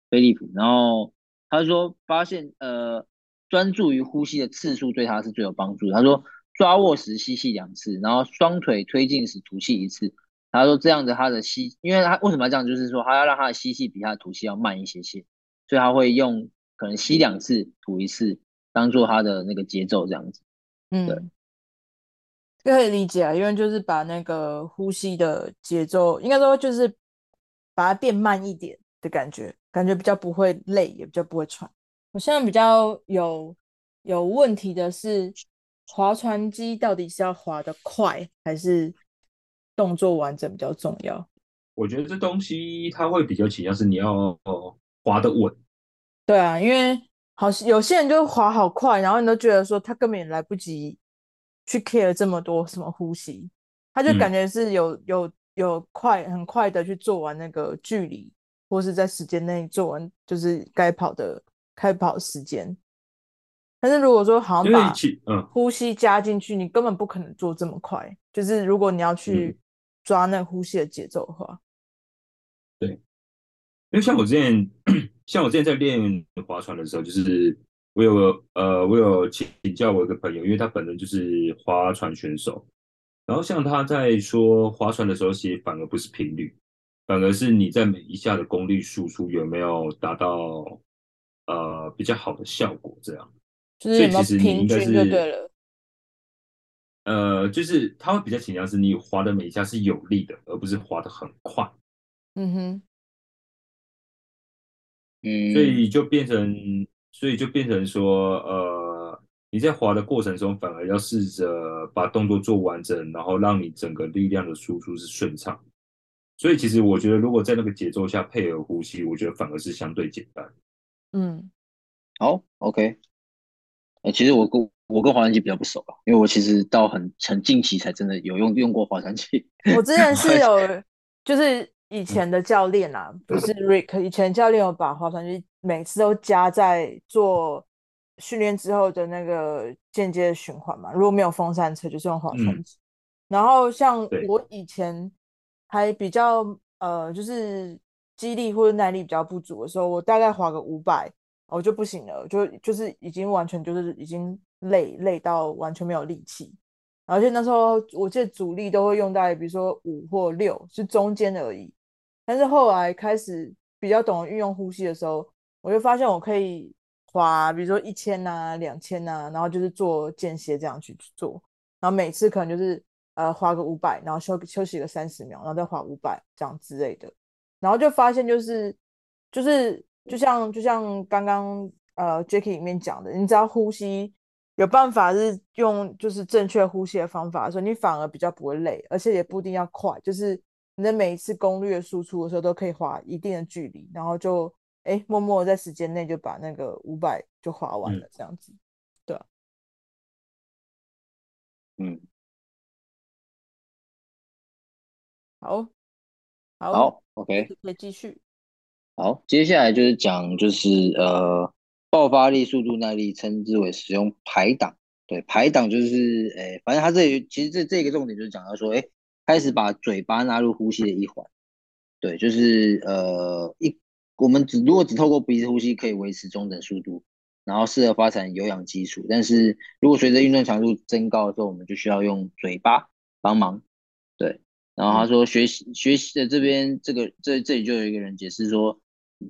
菲利普。然后他说发现，呃，专注于呼吸的次数对他是最有帮助的。他说抓握时吸气两次，然后双腿推进时吐气一次。他说这样子他的吸，因为他为什么要这样，就是说他要让他的吸气比他的吐气要慢一些些，所以他会用可能吸两次吐一次，当做他的那个节奏这样子。嗯，对。可以理解啊，因为就是把那个呼吸的节奏，应该说就是把它变慢一点的感觉，感觉比较不会累，也比较不会喘。我现在比较有有问题的是，划船机到底是要划得快，还是动作完整比较重要？我觉得这东西它会比较倾向是你要划得稳。对啊，因为好有些人就划好快，然后你都觉得说他根本也来不及。去 care 这么多什么呼吸，他就感觉是有、嗯、有有快很快的去做完那个距离，或是在时间内做完就是该跑的开跑时间。但是如果说好像把呼吸加进去，你根本不可能做这么快。就是如果你要去抓那呼吸的节奏的话，对，因为像我之前像我之前在练划船的时候，就是。我有个呃，我有请教我一个朋友，因为他本人就是划船选手，然后像他在说划船的时候，其实反而不是频率，反而是你在每一下的功率输出有没有达到呃比较好的效果，这样。就是有没有平均就对了。呃，就是他会比较倾向是你滑的每一下是有力的，而不是滑的很快。嗯哼。嗯。所以就变成。所以就变成说，呃，你在滑的过程中，反而要试着把动作做完整，然后让你整个力量的输出是顺畅。所以其实我觉得，如果在那个节奏下配合呼吸，我觉得反而是相对简单。嗯，好，OK。呃，其实我跟我跟划船机比较不熟啊，因为我其实到很很近期才真的有用用过划船机。我之前是有，就是以前的教练啊，不是 Rick，以前教练有把划船机每次都加在做训练之后的那个间接的循环嘛。如果没有风扇车，就是用划船机。嗯、然后像我以前还比较呃，就是肌力或者耐力比较不足的时候，我大概划个五百。我就不行了，就就是已经完全就是已经累累到完全没有力气，而且那时候我记得阻力都会用在比如说五或六，是中间而已。但是后来开始比较懂得运用呼吸的时候，我就发现我可以划，比如说一千呐、两千呐，然后就是做间歇这样去做，然后每次可能就是呃划个五百，然后休休息个三十秒，然后再划五百这样之类的，然后就发现就是就是。就像就像刚刚呃 Jacky 里面讲的，你只要呼吸有办法是用就是正确呼吸的方法，的时候你反而比较不会累，而且也不一定要快，就是你的每一次功率的输出的时候都可以划一定的距离，然后就哎默默在时间内就把那个五百就划完了，这样子，嗯、对，嗯，好，好，好，OK，可以继续。好，接下来就是讲，就是呃，爆发力、速度、耐力，称之为使用排档。对，排档就是，诶、欸，反正他这里其实这这个重点就是讲到说，诶、欸，开始把嘴巴纳入呼吸的一环。对，就是呃，一我们只如果只透过鼻子呼吸可以维持中等速度，然后适合发展有氧基础。但是如果随着运动强度增高的时候，我们就需要用嘴巴帮忙。对，然后他说学习、嗯、学习的这边这个这这里就有一个人解释说。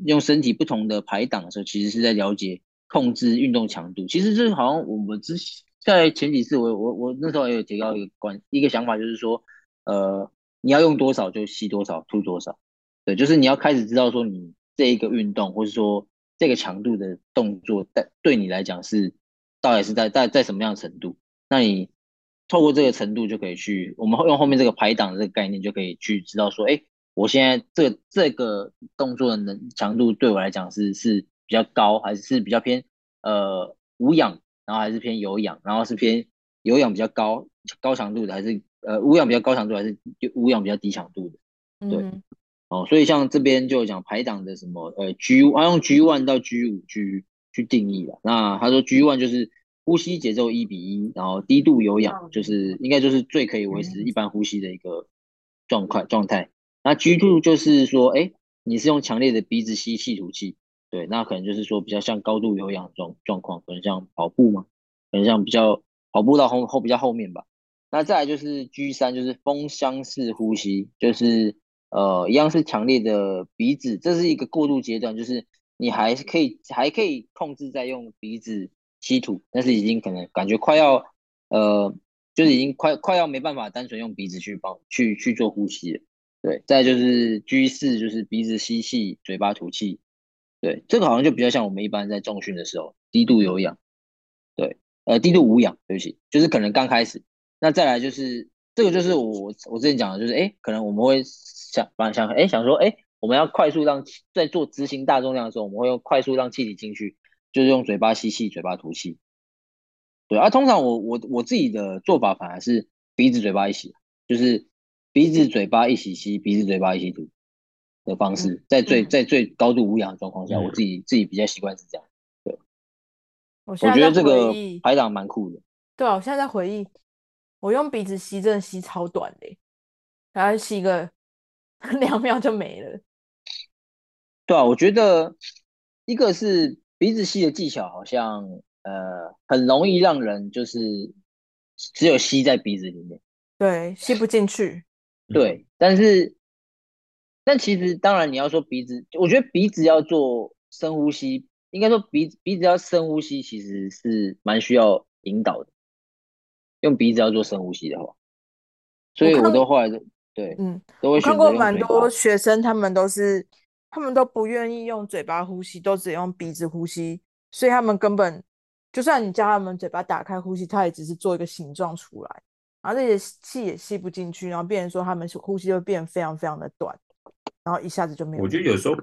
用身体不同的排档的时候，其实是在了解控制运动强度。其实这好像我们之在前几次我我我那时候也有提到一个观一个想法，就是说，呃，你要用多少就吸多少吐多少，对，就是你要开始知道说你这一个运动或者说这个强度的动作，在对你来讲是到底是在在在什么样的程度，那你透过这个程度就可以去，我们用后面这个排档的这个概念就可以去知道说，哎。我现在这个、这个动作的能强度对我来讲是是比较高，还是是比较偏呃无氧，然后还是偏有氧，然后是偏有氧比较高高强度的，还是呃无氧比较高强度，还是无氧比较低强度的？对，嗯、哦，所以像这边就讲排档的什么呃 G，他用 G one 到 G 五 G 去定义了。那他说 G one 就是呼吸节奏一比一，然后低度有氧，就是应该就是最可以维持一般呼吸的一个状况状态。那 G two 就是说，哎，你是用强烈的鼻子吸气吐气，对，那可能就是说比较像高度有氧状状况，可能像跑步嘛，可能像比较跑步到后后比较后面吧。那再来就是 G 三，就是风箱式呼吸，就是呃一样是强烈的鼻子，这是一个过渡阶段，就是你还是可以还可以控制在用鼻子吸吐，但是已经可能感觉快要呃就是已经快快要没办法单纯用鼻子去帮去去做呼吸了。对，再就是 G 四，就是鼻子吸气，嘴巴吐气。对，这个好像就比较像我们一般在重训的时候，低度有氧。对，呃，低度无氧，对不起，就是可能刚开始。那再来就是这个，就是我我之前讲的，就是哎，可能我们会想，想，哎，想说，哎，我们要快速让在做执行大重量的时候，我们会用快速让气体进去，就是用嘴巴吸气，嘴巴吐气。对，而、通常我我我自己的做法反而是鼻子嘴巴一起，就是。鼻子嘴巴一起吸，鼻子嘴巴一起吐的方式，在最在最高度无氧的状况下，我自己自己比较习惯是这样。对，我觉得这个排档蛮酷的。对啊，我现在在回忆，我用鼻子吸，真的吸超短的，然后吸个 两秒就没了。对啊，我觉得一个是鼻子吸的技巧，好像呃很容易让人就是只有吸在鼻子里面，对，吸不进去。对，但是，但其实当然你要说鼻子，我觉得鼻子要做深呼吸，应该说鼻子鼻子要深呼吸，其实是蛮需要引导的。用鼻子要做深呼吸的话，所以我都后来都对，嗯，都看过蛮多学生，他们都是他们都不愿意用嘴巴呼吸，都只用鼻子呼吸，所以他们根本就算你叫他们嘴巴打开呼吸，他也只是做一个形状出来。然后这些气也吸不进去，然后变成说他们呼吸就会变非常非常的短，然后一下子就没有。我觉得有时候，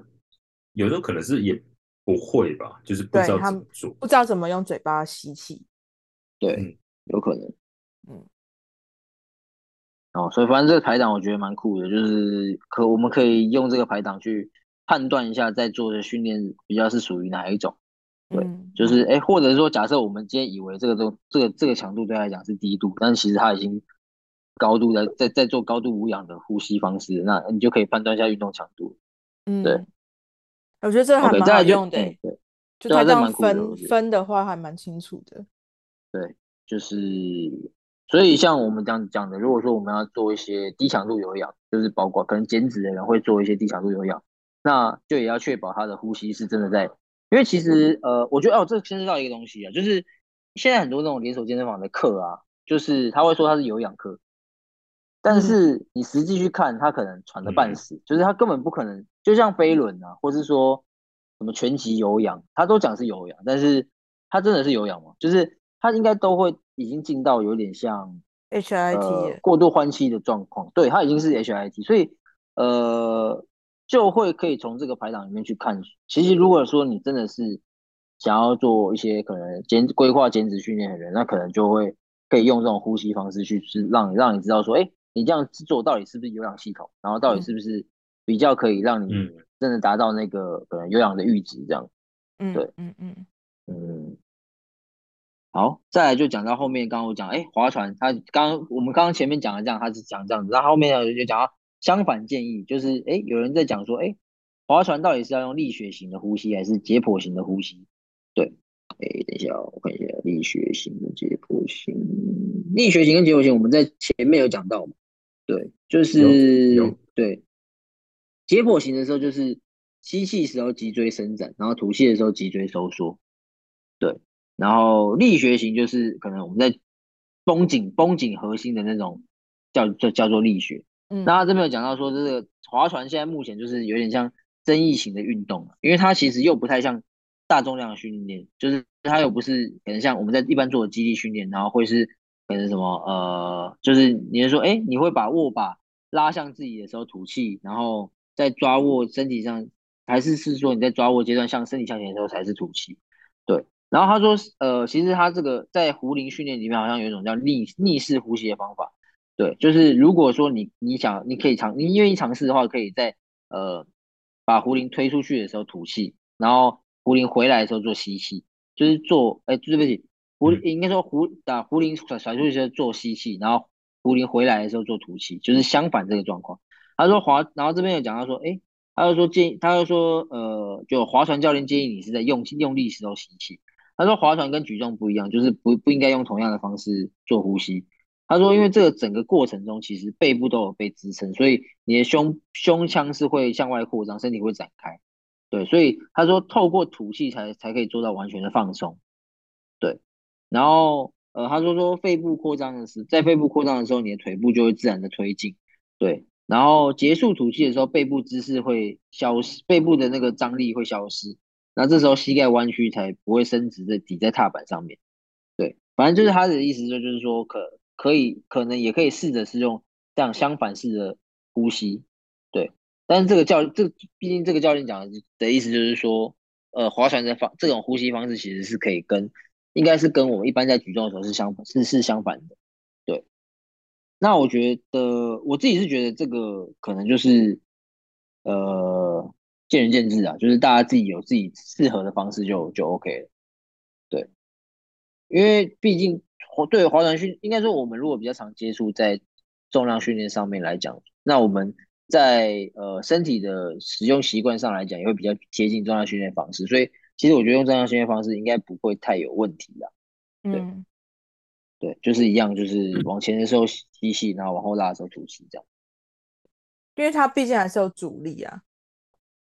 有时候可能是也不会吧？就是不知道怎么做，不知道怎么用嘴巴吸气。对，嗯、有可能。嗯。哦，所以反正这个排档我觉得蛮酷的，就是可我们可以用这个排档去判断一下在做的训练比较是属于哪一种。对，嗯、就是哎，或者是说，假设我们今天以为这个都这个这个强度对他来讲是低度，但其实他已经高度的在在做高度无氧的呼吸方式，那你就可以判断一下运动强度。嗯，对，我觉得这个还蛮好用的。Okay, 对，就他这样分的分的话还蛮清楚的。对，就是。所以像我们这样讲的，如果说我们要做一些低强度有氧，就是包括可能减脂的人会做一些低强度有氧，那就也要确保他的呼吸是真的在。因为其实呃，我觉得哦，这牵涉到一个东西啊，就是现在很多那种连锁健身房的课啊，就是他会说他是有氧课，但是你实际去看，他可能喘得半死，就是他根本不可能，就像飞轮啊，或是说什么拳击有氧，他都讲是有氧，但是他真的是有氧吗？就是他应该都会。已经进到有点像 HIT、呃、过度换气的状况，对，它已经是 HIT，所以呃就会可以从这个排档里面去看。其实如果说你真的是想要做一些可能减规划减脂训练的人，那可能就会可以用这种呼吸方式去是让让你知道说，哎，你这样做到底是不是有氧系统，然后到底是不是比较可以让你真的达到那个可能有氧的阈值这样。嗯，对，嗯嗯嗯。好，再来就讲到后面，刚刚我讲，哎，划船，他刚刚我们刚刚前面讲了这样，他是讲这样子，然后后面就讲到相反建议，就是，哎，有人在讲说，哎，划船到底是要用力学型的呼吸还是解剖型的呼吸？对，哎，等一下，我看一下力学型的解剖型，力学型跟解剖型我们在前面有讲到嘛？对，就是对，解剖型的时候就是吸气时候脊椎伸展，然后吐气的时候脊椎收缩，对。然后力学型就是可能我们在绷紧绷紧核心的那种叫叫叫做力学。那他这边有讲到说，这个划船现在目前就是有点像争议型的运动，因为它其实又不太像大重量的训练，就是它又不是可能像我们在一般做的肌力训练，然后会是可能什么呃，就是你是说，哎，你会把握把拉向自己的时候吐气，然后在抓握身体上，还是是说你在抓握阶段向身体向前的时候才是吐气？对。然后他说，呃，其实他这个在壶铃训练里面好像有一种叫逆逆式呼吸的方法，对，就是如果说你你想你可以尝你愿意尝试的话，可以在呃把壶铃推出去的时候吐气，然后壶铃回来的时候做吸气，就是做哎对不起，壶应该说壶打壶铃甩甩出去的时候做吸气，然后壶铃回来的时候做吐气，就是相反这个状况。他说划，然后这边有讲到说，哎，他就说建议，他就说呃，就划船教练建议你是在用用力时候吸气。他说划船跟举重不一样，就是不不应该用同样的方式做呼吸。他说，因为这个整个过程中，其实背部都有被支撑，所以你的胸胸腔是会向外扩张，身体会展开。对，所以他说透过吐气才才可以做到完全的放松。对，然后呃，他说说肺部扩张的时，在肺部扩张的时候，你的腿部就会自然的推进。对，然后结束吐气的时候，背部姿势会消失，背部的那个张力会消失。那这时候膝盖弯曲才不会伸直的抵在踏板上面，对，反正就是他的意思，就就是说可可以可能也可以试着是用这样相反式的呼吸，对，但是这个教这毕竟这个教练讲的的意思就是说，呃，划船的方这种呼吸方式其实是可以跟应该是跟我们一般在举重的时候是相是是相反的，对，那我觉得我自己是觉得这个可能就是呃。见仁见智啊，就是大家自己有自己适合的方式就就 OK 了。对，因为毕竟对划船训，应该说我们如果比较常接触在重量训练上面来讲，那我们在呃身体的使用习惯上来讲，也会比较贴近重量训练方式。所以其实我觉得用重量训练方式应该不会太有问题啦。对，嗯、对，就是一样，就是往前的时候吸气，然后往后拉的时候吐气，这样。因为它毕竟还是有阻力啊。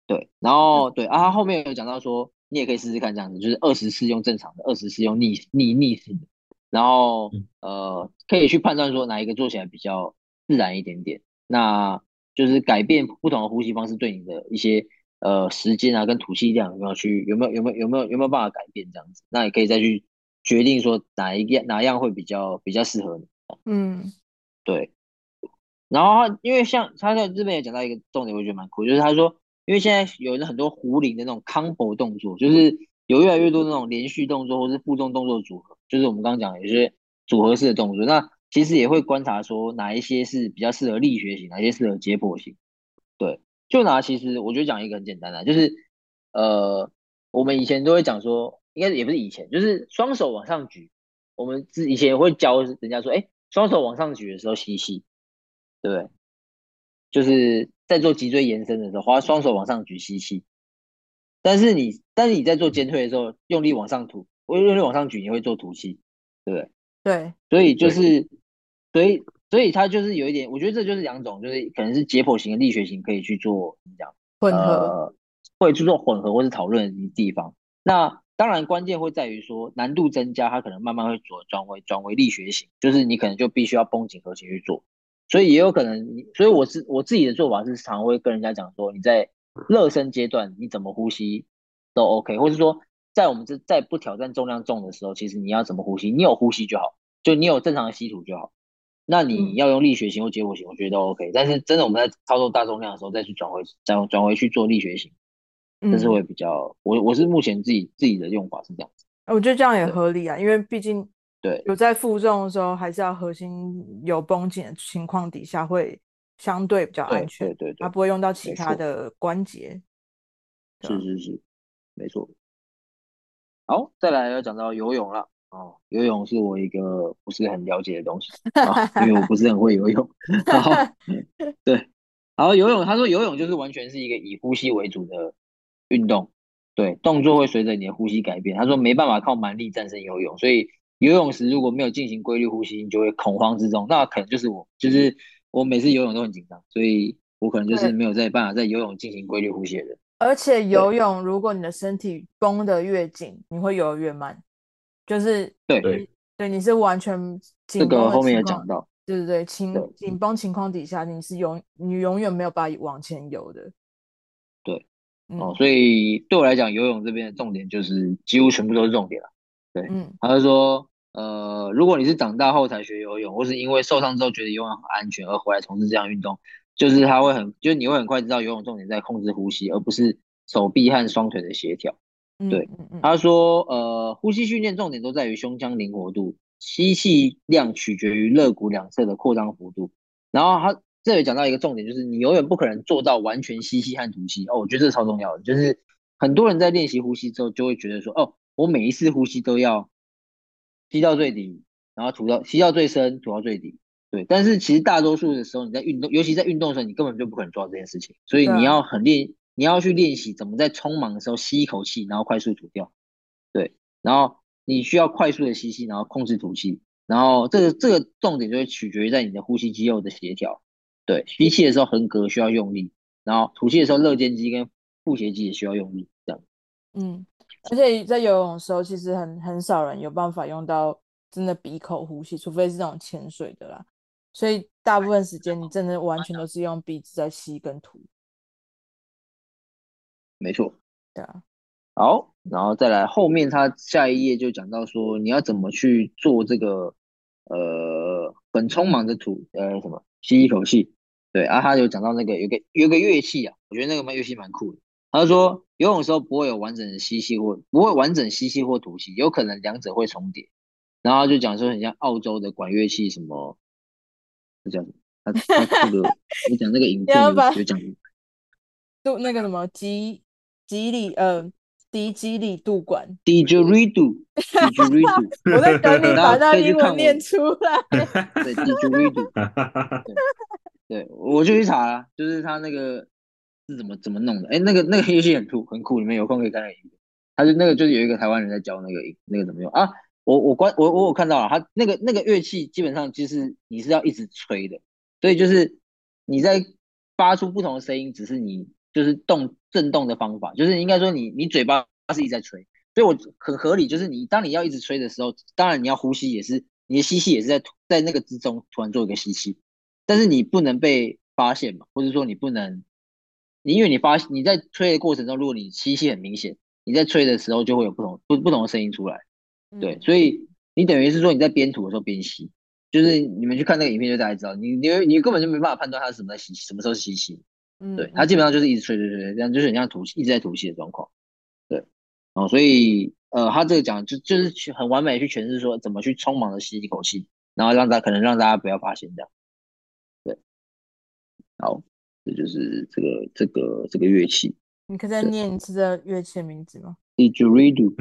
对，然后对啊，他后面有讲到说，你也可以试试看这样子，就是二十次用正常的，二十次用逆逆逆式的，然后呃，可以去判断说哪一个做起来比较自然一点点。那就是改变不同的呼吸方式对你的一些呃时间啊跟吐气量有没有去有没有有没有有没有有没有办法改变这样子？那也可以再去决定说哪一样哪样会比较比较适合你。嗯，对。然后他因为像他在这边也讲到一个重点，我觉得蛮酷，就是他说。因为现在有很多壶铃的那种 combo 动作，就是有越来越多那种连续动作或是负重动作组合，就是我们刚刚讲有些组合式的动作。那其实也会观察说哪一些是比较适合力学型，哪些适合解剖型。对，就拿其实我觉得讲一个很简单的，就是呃，我们以前都会讲说，应该也不是以前，就是双手往上举。我们之以前也会教人家说，哎，双手往上举的时候吸气，对？就是在做脊椎延伸的时候，花双手往上举吸气。但是你，但是你在做肩推的时候，用力往上吐，我用力往上举，你会做吐气，对不对？对。所以就是，所以所以它就是有一点，我觉得这就是两种，就是可能是解剖型的力学型可以去做怎么讲混合，呃，会去做混合或是讨论的地方。那当然关键会在于说难度增加，它可能慢慢会转转为转为力学型，就是你可能就必须要绷紧核心去做。所以也有可能你，所以我是我自己的做法是常会跟人家讲说，你在热身阶段你怎么呼吸都 OK，或是说在我们这在不挑战重量重的时候，其实你要怎么呼吸，你有呼吸就好，就你有正常的吸吐就好。那你要用力学型或结果型，我觉得都 OK。但是真的我们在操作大重量的时候，再去转回转转回去做力学型，这是会比较我我是目前自己自己的用法是这样子。我觉得这样也合理啊，因为毕竟。对，有在负重的时候，还是要核心有绷紧的情况底下，会相对比较安全。对对，对对，它不会用到其他的关节。是是是，没错。好，再来要讲到游泳了。哦，游泳是我一个不是很了解的东西，哦、因为我不是很会游泳。然后，对，好，游泳，他说游泳就是完全是一个以呼吸为主的运动。对，动作会随着你的呼吸改变。他说没办法靠蛮力战胜游泳，所以。游泳时如果没有进行规律呼吸，你就会恐慌之中。那可能就是我，就是我每次游泳都很紧张，所以我可能就是没有在办法在游泳进行规律呼吸的人。而且游泳，如果你的身体绷得越紧，你会游得越慢。就是对对对，你是完全紧绷。这个后面也讲到，对对对，紧紧绷情况底下，你是永你永远没有办法往前游的。对，哦，所以对我来讲，游泳这边的重点就是几乎全部都是重点了。对，嗯，他就说，呃，如果你是长大后才学游泳，或是因为受伤之后觉得游泳很安全而回来从事这项运动，就是他会很，就是你会很快知道游泳重点在控制呼吸，而不是手臂和双腿的协调。对，他说，呃，呼吸训练重点都在于胸腔灵活度，吸气量取决于肋骨两侧的扩张幅度。然后他这里讲到一个重点，就是你永远不可能做到完全吸气和吐气。哦，我觉得这是超重要的，就是很多人在练习呼吸之后就会觉得说，哦。我每一次呼吸都要吸到最底，然后吐到吸到最深，吐到最底。对，但是其实大多数的时候你在运动，尤其在运动的时候，你根本就不可能做到这件事情。所以你要很练，你要去练习怎么在匆忙的时候吸一口气，然后快速吐掉。对，然后你需要快速的吸气，然后控制吐气。然后这个这个重点就会取决于在你的呼吸肌肉的协调。对，吸气的时候横膈需要用力，然后吐气的时候肋间肌跟腹斜肌也需要用力。嗯。而且在游泳的时候，其实很很少人有办法用到真的鼻口呼吸，除非是那种潜水的啦。所以大部分时间你真的完全都是用鼻子在吸跟吐。没错，对啊。好，然后再来后面，他下一页就讲到说，你要怎么去做这个呃很匆忙的吐呃什么吸一口气。对啊，他有讲到那个有个有个乐器啊，我觉得那个乐器蛮酷的。他说，游泳的时候不会有完整的吸气或不会完整吸气或吐气，有可能两者会重叠。然后就讲说很像澳洲的管乐器什么，这叫什么？他他这个你讲那个影片有讲，度那个什么吉吉里呃迪吉里杜 管，didgeridoo，didgeridoo，我在等你把那英文念出来。对，didgeridoo，对，我就去查了，就是他那个。是怎么怎么弄的？哎、那个那个游戏很酷，很酷，你们有空可以看看。他就那个就是有一个台湾人在教那个那个怎么用啊？我我关我我有看到了，他那个那个乐器基本上就是你是要一直吹的，所以就是你在发出不同的声音，只是你就是动震动的方法，就是应该说你你嘴巴是一直在吹，所以我很合理，就是你当你要一直吹的时候，当然你要呼吸也是你的吸气也是在在那个之中突然做一个吸气，但是你不能被发现嘛，或者说你不能。你因为你发你在吹的过程中，如果你吸气很明显，你在吹的时候就会有不同不不同的声音出来，对，所以你等于是说你在边吐的时候边吸，就是你们去看那个影片就大家知道，你你你根本就没办法判断它是什么在吸，什么时候吸气，嗯，对，它基本上就是一直吹吹吹，这样就是很像吐气，一直在吐气的状况。对，哦，所以呃，他这个讲就就是很完美去诠释说怎么去匆忙的吸一口气，然后让大可能让大家不要发现这样。对，好，这就是这个这个这个乐器。你可以再念一次这乐器的名字吗？Didgeridoo，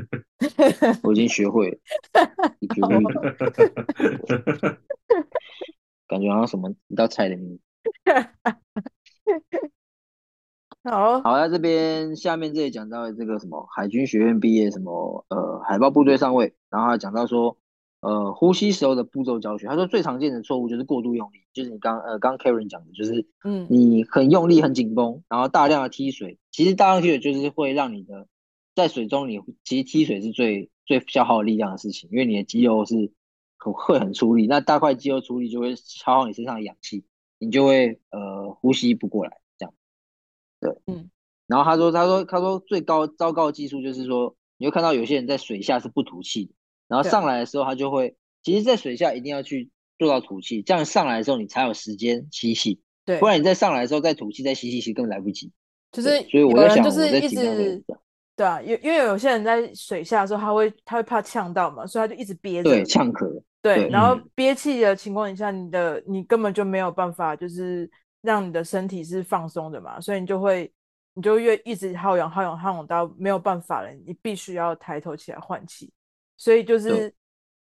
我已经学会了。Didgeridoo，感觉好像什么一道菜的名字。好，好，在这边下面这里讲到这个什么海军学院毕业什么呃海豹部队上尉，然后还讲到说呃呼吸时候的步骤教学，他说最常见的错误就是过度用力，就是你刚呃刚 Karen 讲的，就是嗯。你很用力很紧绷，然后大量的踢水，其实大量踢水就是会让你的在水中你其实踢水是最最消耗力量的事情，因为你的肌肉是很会很出力，那大块肌肉出力就会消耗你身上的氧气。你就会呃呼吸不过来，这样，对，嗯，然后他说，他说，他说最高糟糕的技术就是说，你会看到有些人在水下是不吐气的，然后上来的时候他就会，其实，在水下一定要去做到吐气，这样上来的时候你才有时间吸气，对，不然你再上来的时候再吐气再吸气，其实根本来不及。就是，所以我在想，就是一直，对啊，因因为有些人在水下的时候，他会他会怕呛到嘛，所以他就一直憋着，对，呛咳。对，然后憋气的情况下，你的你根本就没有办法，就是让你的身体是放松的嘛，所以你就会，你就越一直耗氧、耗氧、耗氧到没有办法了，你必须要抬头起来换气，所以就是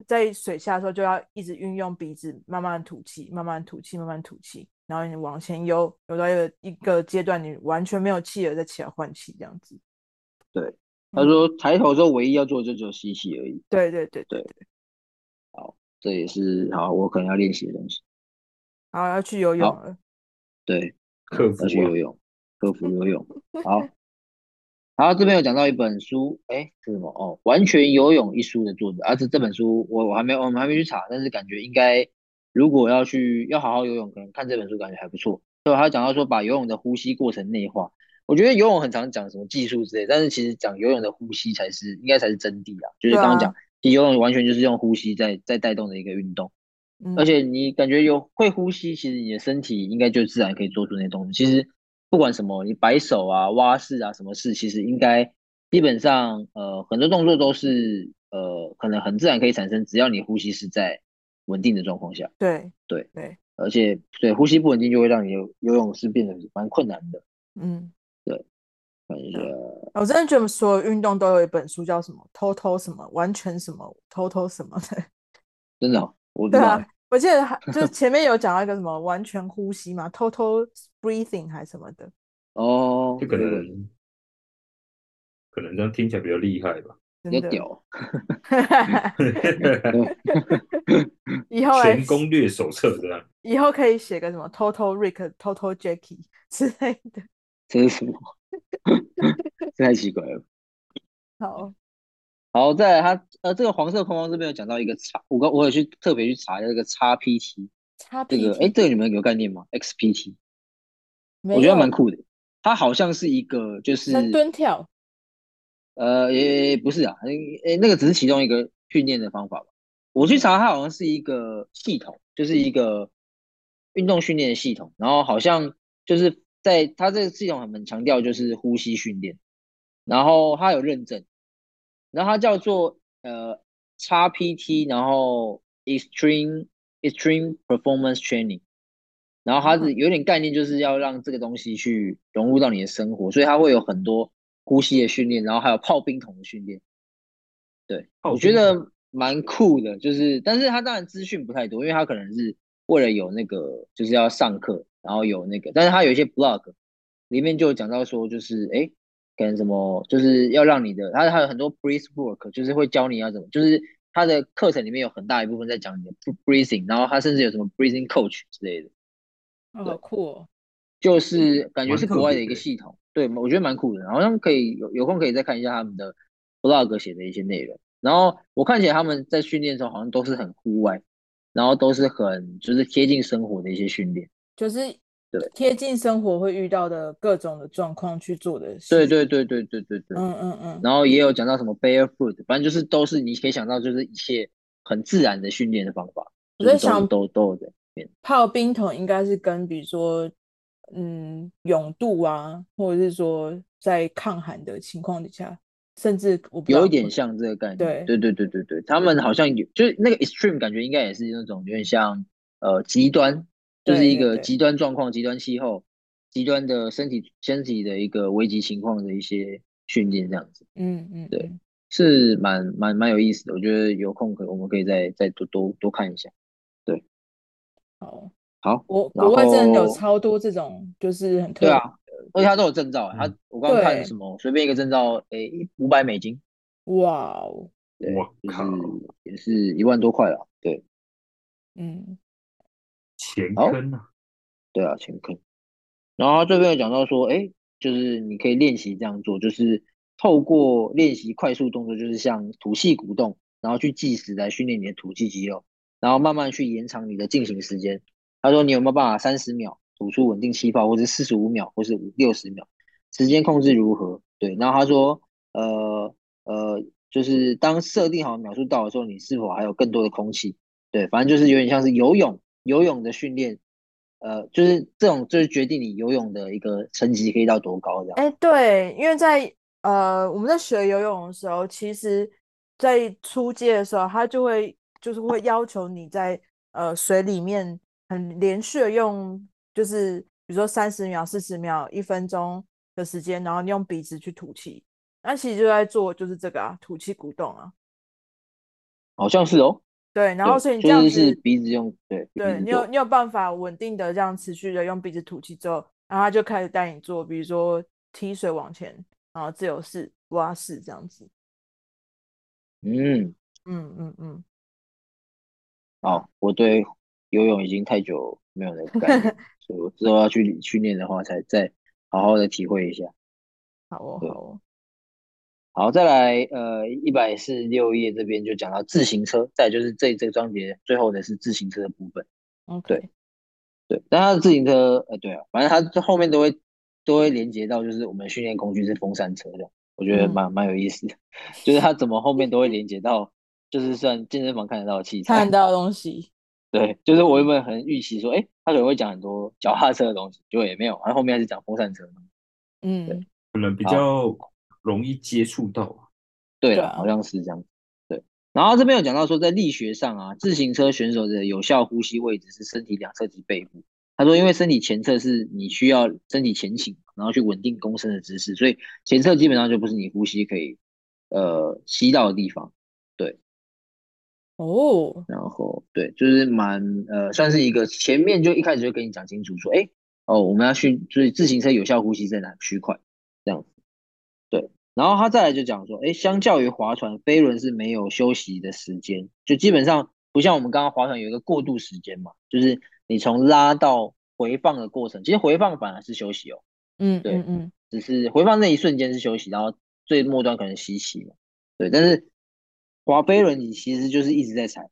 在水下的时候就要一直运用鼻子慢慢吐气、慢慢吐气、慢慢吐气，然后你往前游，游到一个一个阶段，你完全没有气了，再起来换气这样子。对，他说抬头之后唯一要做的就只有吸气而已。对对对对对，好。这也是好，我可能要练习的东西。好，要去游泳了。对，克服要去游泳，克服游泳。好，然后这边有讲到一本书，哎，是什么？哦，《完全游泳》一书的作者，而、啊、且这本书我我还没我们还没去查，但是感觉应该如果要去要好好游泳，可能看这本书感觉还不错。对，他讲到说把游泳的呼吸过程内化，我觉得游泳很常讲什么技术之类，但是其实讲游泳的呼吸才是应该才是真谛啊，就是刚刚讲。游泳完全就是用呼吸在在带动的一个运动，嗯，而且你感觉有会呼吸，其实你的身体应该就自然可以做出那些动作。其实不管什么，你摆手啊、蛙式啊、什么事，其实应该基本上呃很多动作都是呃可能很自然可以产生，只要你呼吸是在稳定的状况下。对对对，而且对呼吸不稳定就会让你游游泳是变得蛮困难的。嗯。对我真的觉得所有运动都有一本书叫什么 “Total 什么完全什么 Total 什么”的，真的、哦，我对啊，我记得还 就是前面有讲到一个什么完全呼吸嘛，Total Breathing 还是什么的哦，就可能可能这样听起来比较厉害吧，比较屌，以后全攻略手册这样，以后可以写个什么 Total Rick、Total Jackie 之类的，这是什么？这太奇怪了。好，好，再来他呃，这个黄色框框这边有讲到一个叉，我刚我有去特别去查一下这个叉 PT，叉这个哎，这个你们有概念吗？XPT，我觉得蛮酷的。它好像是一个就是深蹲跳，呃，也不是啊，哎，那个只是其中一个训练的方法吧。我去查，它好像是一个系统，就是一个运动训练的系统，然后好像就是。在它这个系统很强调就是呼吸训练，然后它有认证，然后它叫做呃 XPT，然后 Extreme Extreme Performance Training，然后它是有点概念，就是要让这个东西去融入到你的生活，所以它会有很多呼吸的训练，然后还有泡冰桶的训练。对，我觉得蛮酷的，就是但是它当然资讯不太多，因为它可能是为了有那个就是要上课。然后有那个，但是它有一些 blog 里面就讲到说，就是哎，跟什么，就是要让你的，他还有很多 breath work，就是会教你要怎么，就是他的课程里面有很大一部分在讲你的 breathing，然后他甚至有什么 breathing coach 之类的。哦，好酷哦！就是感觉是国外的一个系统，对，我觉得蛮酷的。好像可以有有空可以再看一下他们的 blog 写的一些内容。然后我看起来他们在训练的时候好像都是很户外，然后都是很就是贴近生活的一些训练。就是对贴近生活会遇到的各种的状况去做的事。对对对对对对对。嗯嗯嗯。然后也有讲到什么 barefoot，反正就是都是你可以想到，就是一切很自然的训练的方法。我在想，都都有的。泡冰桶应该是跟比如说嗯勇度啊，或者是说在抗寒的情况底下，甚至我有一点像这个概念。对对对对对对，他们好像有，就是那个 extreme 感觉应该也是那种有点像呃极端，就是一个极端状况、极端气候、极端的身体身体的一个危急情况的一些训练这样子。嗯嗯，对，是蛮蛮蛮有意思的。我觉得有空可我们可以再再多多多看一下。对，好。好，国国外真的有超多这种，就是很特别。对啊，而且他都有证照，嗯、他我刚刚看什么，随便一个证照，诶，五百美金，哇哦，对，就是也是一万多块了，对，嗯，钱坑啊，对啊，前坑。然后他这边有讲到说，哎，就是你可以练习这样做，就是透过练习快速动作，就是像吐气鼓动，然后去计时来训练你的吐气肌肉，然后慢慢去延长你的进行时间。他说：“你有没有办法三十秒吐出稳定气泡，或者四十五秒，或是五六十秒？时间控制如何？对。然后他说：呃呃，就是当设定好秒数到的时候，你是否还有更多的空气？对，反正就是有点像是游泳，游泳的训练，呃，就是这种就是决定你游泳的一个成绩可以到多高这样。哎，对，因为在呃我们在学游泳的时候，其实在初阶的时候，他就会就是会要求你在呃水里面。”很连续的用，就是比如说三十秒、四十秒、一分钟的时间，然后你用鼻子去吐气，那其实就在做就是这个啊，吐气鼓动啊，好像是哦。对，然后所以你这样子，就是鼻子用，对，对你有你有办法稳定的这样持续的用鼻子吐气之后，然后他就开始带你做，比如说踢水往前，然后自由式、蛙式这样子。嗯嗯嗯嗯，好，我对。游泳已经太久没有那个感觉，所以我之后要去训练的话，才再好好的体会一下。好哦，好哦，好，再来，呃，一百四十六页这边就讲到自行车，再就是这这个章节最后的是自行车的部分。Okay. 对，对，但他的自行车，呃，对啊，反正他这后面都会都会连接到，就是我们训练工具是风扇车的，我觉得蛮、嗯、蛮有意思的，就是他怎么后面都会连接到，就是算健身房看得到的器材，看得到的东西。对，就是我原本很预期说，哎，他可能会讲很多脚踏车的东西，结果也没有，然后后面还是讲风扇车。嗯，对，可能比较容易接触到。对了，好像是这样。对，然后这边有讲到说，在力学上啊，自行车选手的有效呼吸位置是身体两侧及背部。他说，因为身体前侧是你需要身体前倾，然后去稳定弓身的姿势，所以前侧基本上就不是你呼吸可以呃吸到的地方。对哦，oh. 然后对，就是蛮呃，算是一个前面就一开始就跟你讲清楚说，哎，哦，我们要去，所以自行车有效呼吸在哪区块这样然后他再来就讲说，哎，相较于划船，飞轮是没有休息的时间，就基本上不像我们刚刚划船有一个过渡时间嘛，就是你从拉到回放的过程，其实回放反而是休息哦，嗯，对，嗯嗯，只是回放那一瞬间是休息，然后最末端可能吸气嘛，对，但是。滑飞轮，你其实就是一直在踩，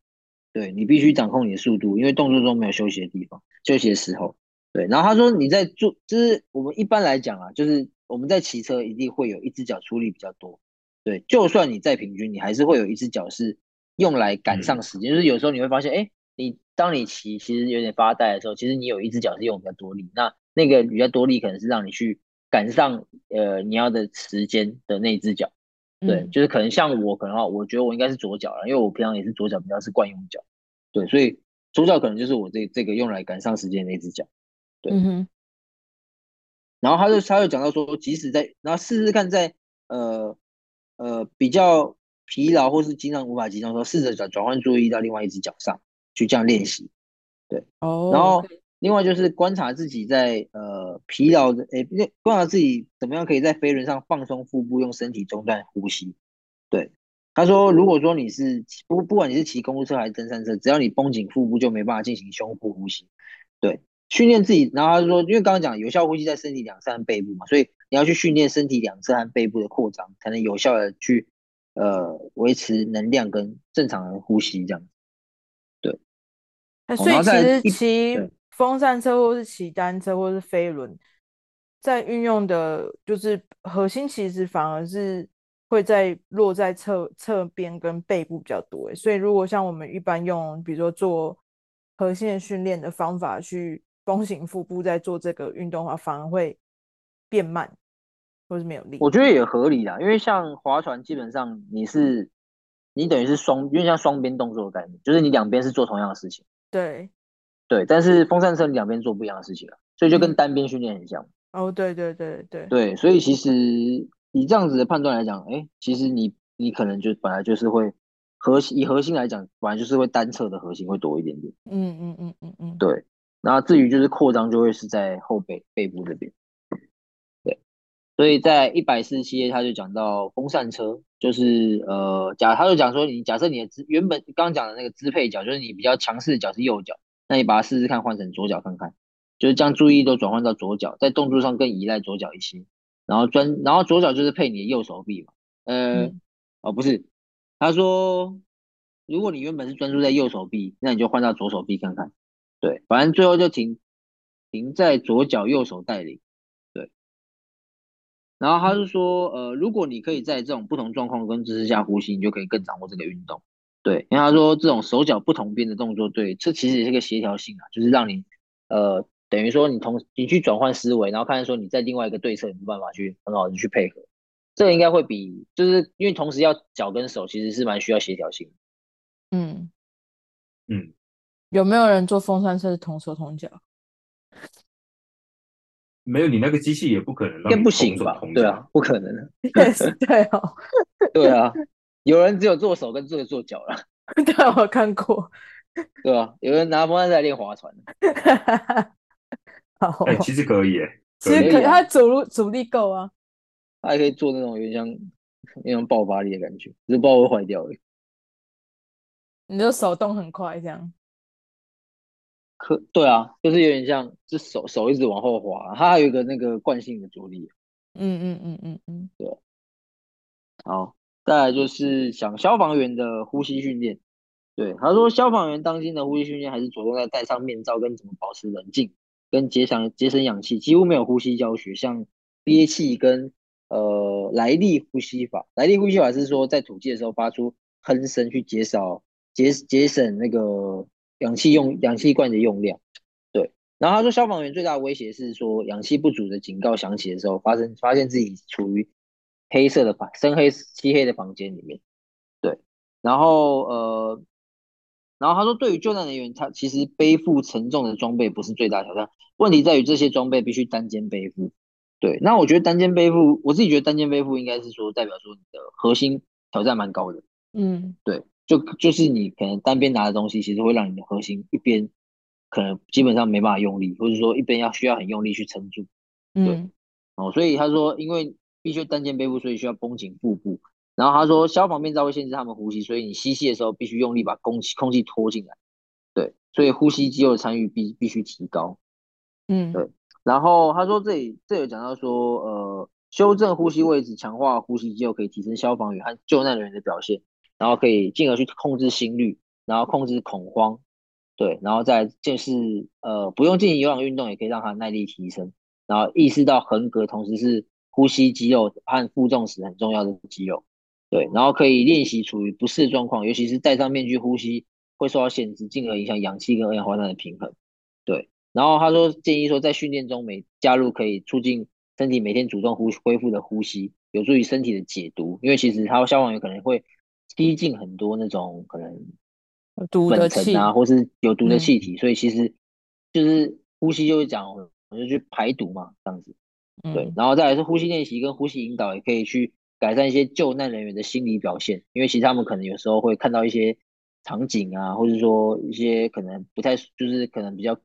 对，你必须掌控你的速度，因为动作中没有休息的地方，休息的时候，对。然后他说你在做，就是我们一般来讲啊，就是我们在骑车一定会有一只脚出力比较多，对。就算你再平均，你还是会有一只脚是用来赶上时间，嗯、就是有时候你会发现，哎，你当你骑其实有点发呆的时候，其实你有一只脚是用比较多力，那那个比较多力可能是让你去赶上呃你要的时间的那一只脚。对，就是可能像我，可能话，我觉得我应该是左脚了，因为我平常也是左脚比较是惯用脚。对，所以左脚可能就是我这这个用来赶上时间的那只脚。对，嗯哼。然后他就他就讲到说，即使在，然后试试看在呃呃比较疲劳或是经常无法集中的时候，试着转转换注意到另外一只脚上去这样练习。对，哦。然后。另外就是观察自己在呃疲劳的诶，观察自己怎么样可以在飞轮上放松腹部，用身体中断呼吸。对，他说，如果说你是不不管你是骑公路车还是登山车，只要你绷紧腹部，就没办法进行胸部呼吸。对，训练自己，然后他说，因为刚刚讲有效呼吸在身体两侧和背部嘛，所以你要去训练身体两侧和背部的扩张，才能有效的去呃维持能量跟正常的呼吸这样。对，所以其实骑。风扇车或是骑单车或是飞轮，在运用的，就是核心其实反而是会在落在侧侧边跟背部比较多。所以如果像我们一般用，比如说做核心的训练的方法去弓形腹部在做这个运动的话，反而会变慢，或是没有力。我觉得也合理啦，因为像划船，基本上你是你等于是双，因为像双边动作的概念，就是你两边是做同样的事情。对对，但是风扇车你两边做不一样的事情了，所以就跟单边训练很像。嗯、哦，对对对对对，所以其实以这样子的判断来讲，哎，其实你你可能就本来就是会核心以核心来讲，本来就是会单侧的核心会多一点点。嗯嗯嗯嗯嗯，对。然后至于就是扩张，就会是在后背背部这边。对，所以在一百四十七页他就讲到风扇车，就是呃假他就讲说，你假设你的支原本刚刚讲的那个支配脚，就是你比较强势的脚是右脚，那你把它试试看换成左脚看看，就是将注意力都转换到左脚，在动作上更依赖左脚一些，然后专然后左脚就是配你的右手臂嘛，呃、嗯、哦不是，他说如果你原本是专注在右手臂，那你就换到左手臂看看。对，反正最后就停停在左脚，右手带领。对，然后他是说，呃，如果你可以在这种不同状况跟姿势下呼吸，你就可以更掌握这个运动。对，因为他说这种手脚不同边的动作，对，这其实也是个协调性啊，就是让你，呃，等于说你同你去转换思维，然后看说你在另外一个对侧有没有办法去很好的去配合，这个应该会比就是因为同时要脚跟手，其实是蛮需要协调性。嗯嗯。有没有人做风扇车是同手同脚？没有，你那个机器也不可能让你同手同脚。不行吧？对啊，不可能的。对哦，对啊，有人只有做手跟做做脚了。对，我看过。对啊，有人拿风扇在练划船。好，哎、欸，其实可以哎，其实可以，他阻力阻力够啊。他还可以做那种有点像那种爆发力的感觉，只是不知道会坏掉。你的手动很快，这样。可对啊，就是有点像，是手手一直往后滑，它还有一个那个惯性的阻力。嗯嗯嗯嗯嗯，对。好，再来就是讲消防员的呼吸训练。对，他说消防员当今的呼吸训练还是着重在戴上面罩跟怎么保持冷静，跟节省节省氧气，几乎没有呼吸教学，像憋气跟呃来力呼吸法。来力呼吸法是说在吐气的时候发出哼声去减少节节省那个。氧气用氧气罐的用量，对。然后他说，消防员最大的威胁是说，氧气不足的警告响起的时候，发生发现自己处于黑色的房深黑漆黑的房间里面，对。然后呃，然后他说，对于救难人员，他其实背负沉重的装备不是最大挑战，问题在于这些装备必须单肩背负。对。那我觉得单肩背负，我自己觉得单肩背负应该是说代表说你的核心挑战蛮高的。嗯，对。就就是你可能单边拿的东西，其实会让你的核心一边可能基本上没办法用力，或者说一边要需要很用力去撑住。对，嗯，哦，所以他说，因为必须单肩背部，所以需要绷紧腹部。然后他说，消防面罩会限制他们呼吸，所以你吸气的时候必须用力把空气空气拖进来。对，所以呼吸肌肉的参与必必须提高。嗯，对。然后他说这里这里有讲到说，呃，修正呼吸位置，强化呼吸肌肉，可以提升消防员和救难人员的表现。然后可以进而去控制心率，然后控制恐慌，对，然后再就是呃不用进行有氧运动也可以让他耐力提升，然后意识到横膈同时是呼吸肌肉和负重时很重要的肌肉，对，然后可以练习处于不适的状况，尤其是戴上面具呼吸会受到限制，进而影响氧气跟二氧化碳的平衡，对，然后他说建议说在训练中每加入可以促进身体每天主动呼恢复的呼吸，有助于身体的解毒，因为其实他消防员可能会。吸进很多那种可能毒的气啊，或是有毒的气体，嗯，所以其实就是呼吸就会讲，我就去排毒嘛，这样子。对，然后再来是呼吸练习跟呼吸引导，也可以去改善一些救难人员的心理表现，因为其实他们可能有时候会看到一些场景啊，或者说一些可能不太，就是可能比较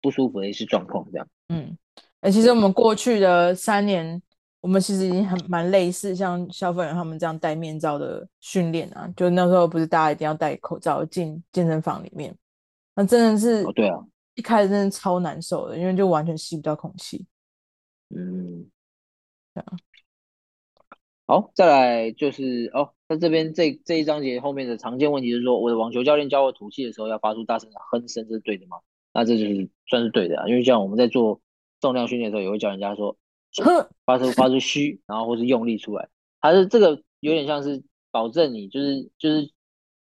不舒服的一些状况，这样。嗯，哎，其实我们过去的三年。我们其实已经很蛮类似，像消防员他们这样戴面罩的训练啊，就那时候不是大家一定要戴口罩进健身房里面，那真的是，哦对啊，一开始真的超难受的，因为就完全吸不到空气。嗯，对啊。好，再来就是哦，在这边这这一章节后面的常见问题是说，我的网球教练教我吐气的时候要发出大声的哼声，这是对的吗？那这就是算是对的啊，因为像我们在做重量训练的时候，也会教人家说。发出 发出嘘，然后或是用力出来，还是这个有点像是保证你就是就是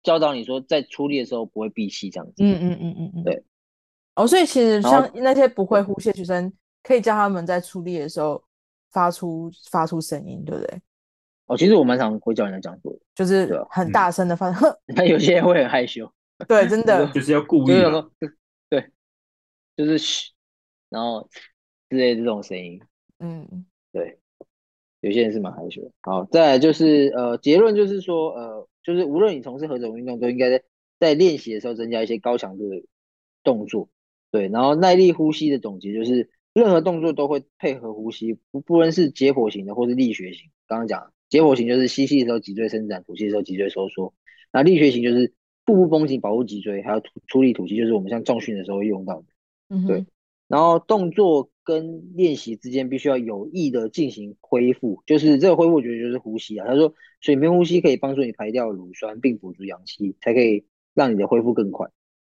教导你说在出力的时候不会闭气这样子。嗯嗯嗯嗯嗯，对。哦，所以其实像那些不会呼吸的学生，可以叫他们在出力的时候发出发出声音，对不对？哦，其实我蛮常会叫人家这样做的，就是很大声的发出，哼。他有些人会很害羞，对，真的就是要故意的，对，就是嘘，然后之类的这种声音，嗯，对，有些人是蛮害羞的。好，再来就是呃，结论就是说呃，就是无论你从事何种运动，都应该在在练习的时候增加一些高强度的动作。对，然后耐力呼吸的总结就是，任何动作都会配合呼吸，不不论是解剖型的或是力学型。刚刚讲解剖型就是吸气的时候脊椎伸展，吐气的时候脊椎收缩。那力学型就是腹部绷紧保护脊椎，还有吐出力吐气，就是我们像重训的时候会用到的。嗯，对。然后动作跟练习之间必须要有意的进行恢复，就是这个恢复，我觉得就是呼吸啊。他说，水平呼吸可以帮助你排掉乳酸，并补足氧气，才可以让你的恢复更快。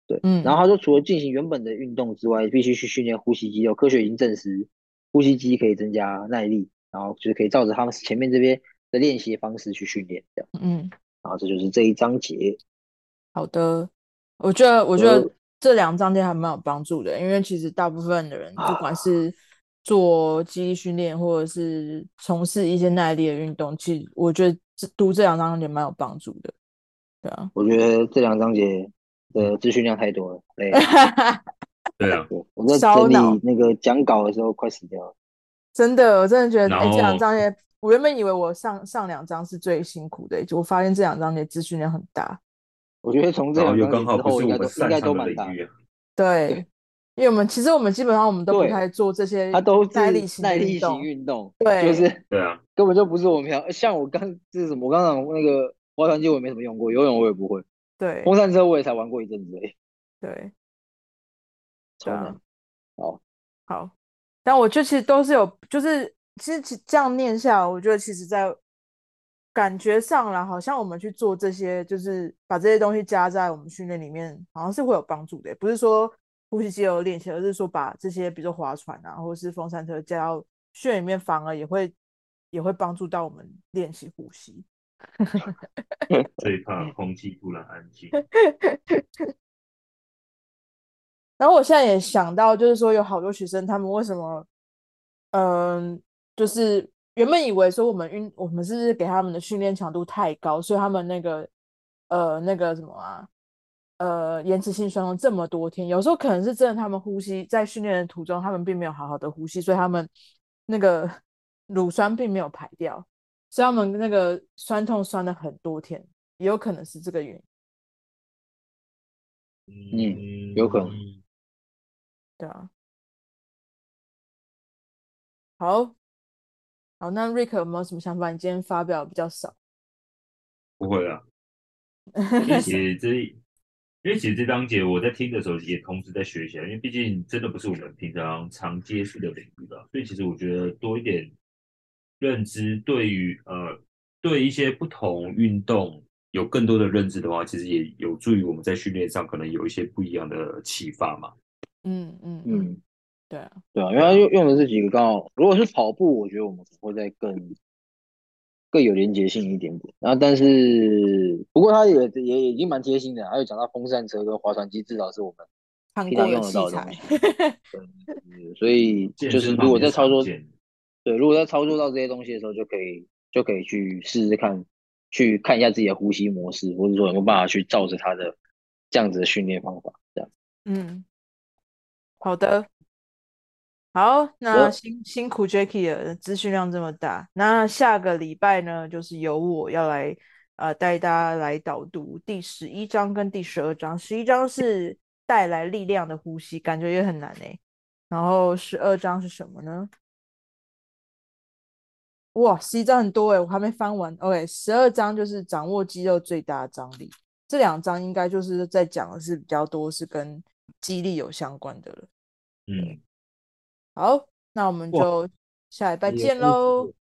对，嗯，然后他说，除了进行原本的运动之外，必须去训练呼吸肌肉。科学已经证实，呼吸肌可以增加耐力，然后就是可以照着他们前面这边的练习方式去训练，这样，嗯，然后这就是这一章节。好的，我觉得我觉得这两章节还蛮有帮助的，因为其实大部分的人，不管是做肌力训练或者是从事一些耐力的运动，其实我觉得这读这两章节蛮有帮助的。对啊，我觉得这两章节。的资讯量太多了，对，对啊，我在整理那个讲稿的时候快死掉了，真的，我真的觉得，哎，这两章节，我原本以为我上上两章是最辛苦的，就我发现这两章节资讯量很大。我觉得从这两章之后应该都应该都蛮大，对，因为我们其实我们基本上我们都不太做这些，它都是耐力型耐力型运动，对，就是对啊，根本就不是我们要，像我刚这是什么，我刚刚那个划船机我也没怎么用过，游泳我也不会。对，风扇车我也才玩过一阵子诶。对，超难。好，好，但我就其实都是有，就是其实这样念下来，我觉得其实在感觉上啦，好像我们去做这些，就是把这些东西加在我们训练里面，好像是会有帮助的。不是说呼吸肌肉练习，而是说把这些，比如说划船啊，或者是风扇车加到训练里面，反而也会也会帮助到我们练习呼吸。最怕空气突然安静。然后我现在也想到，就是说有好多学生，他们为什么，嗯，就是原本以为说我们运，我们是不是给他们的训练强度太高，所以他们那个，呃，那个什么啊，呃，延迟性酸痛这么多天，有时候可能是真的，他们呼吸在训练的途中，他们并没有好好的呼吸，所以他们那个乳酸并没有排掉。所以他们那个酸痛酸了很多天，也有可能是这个原因。嗯，有可能。对啊。好，好，那 Rick 有没有什么想法？你今天发表比较少。不会啊。因为其实这，因为其实这章节我在听的时候也同时在学习，因为毕竟真的不是我们平常常接触的领域吧，所以其实我觉得多一点。认知对于呃，对一些不同运动有更多的认知的话，其实也有助于我们在训练上可能有一些不一样的启发嘛。嗯嗯嗯，对啊对啊，因为他用用的是几个刚好，如果是跑步，我觉得我们会再更更有连结性一点点。然后但是不过他也也已经蛮贴心的，还有讲到风扇车跟划船机，至少是我们平常用得到的东西。对，所以就是如果在操作。对，如果在操作到这些东西的时候，就可以就可以去试试看，去看一下自己的呼吸模式，或者说有没有办法去照着他的这样子的训练方法，这样。嗯，好的，好，那辛辛苦 Jacky 了，资讯量这么大，那下个礼拜呢，就是由我要来呃带大家来导读第十一章跟第十二章。十一章是带来力量的呼吸，感觉也很难诶。然后十二章是什么呢？哇，十一章很多哎，我还没翻完。OK，十二章就是掌握肌肉最大的张力，这两章应该就是在讲的是比较多是跟肌力有相关的了。嗯，好，那我们就下礼拜见喽。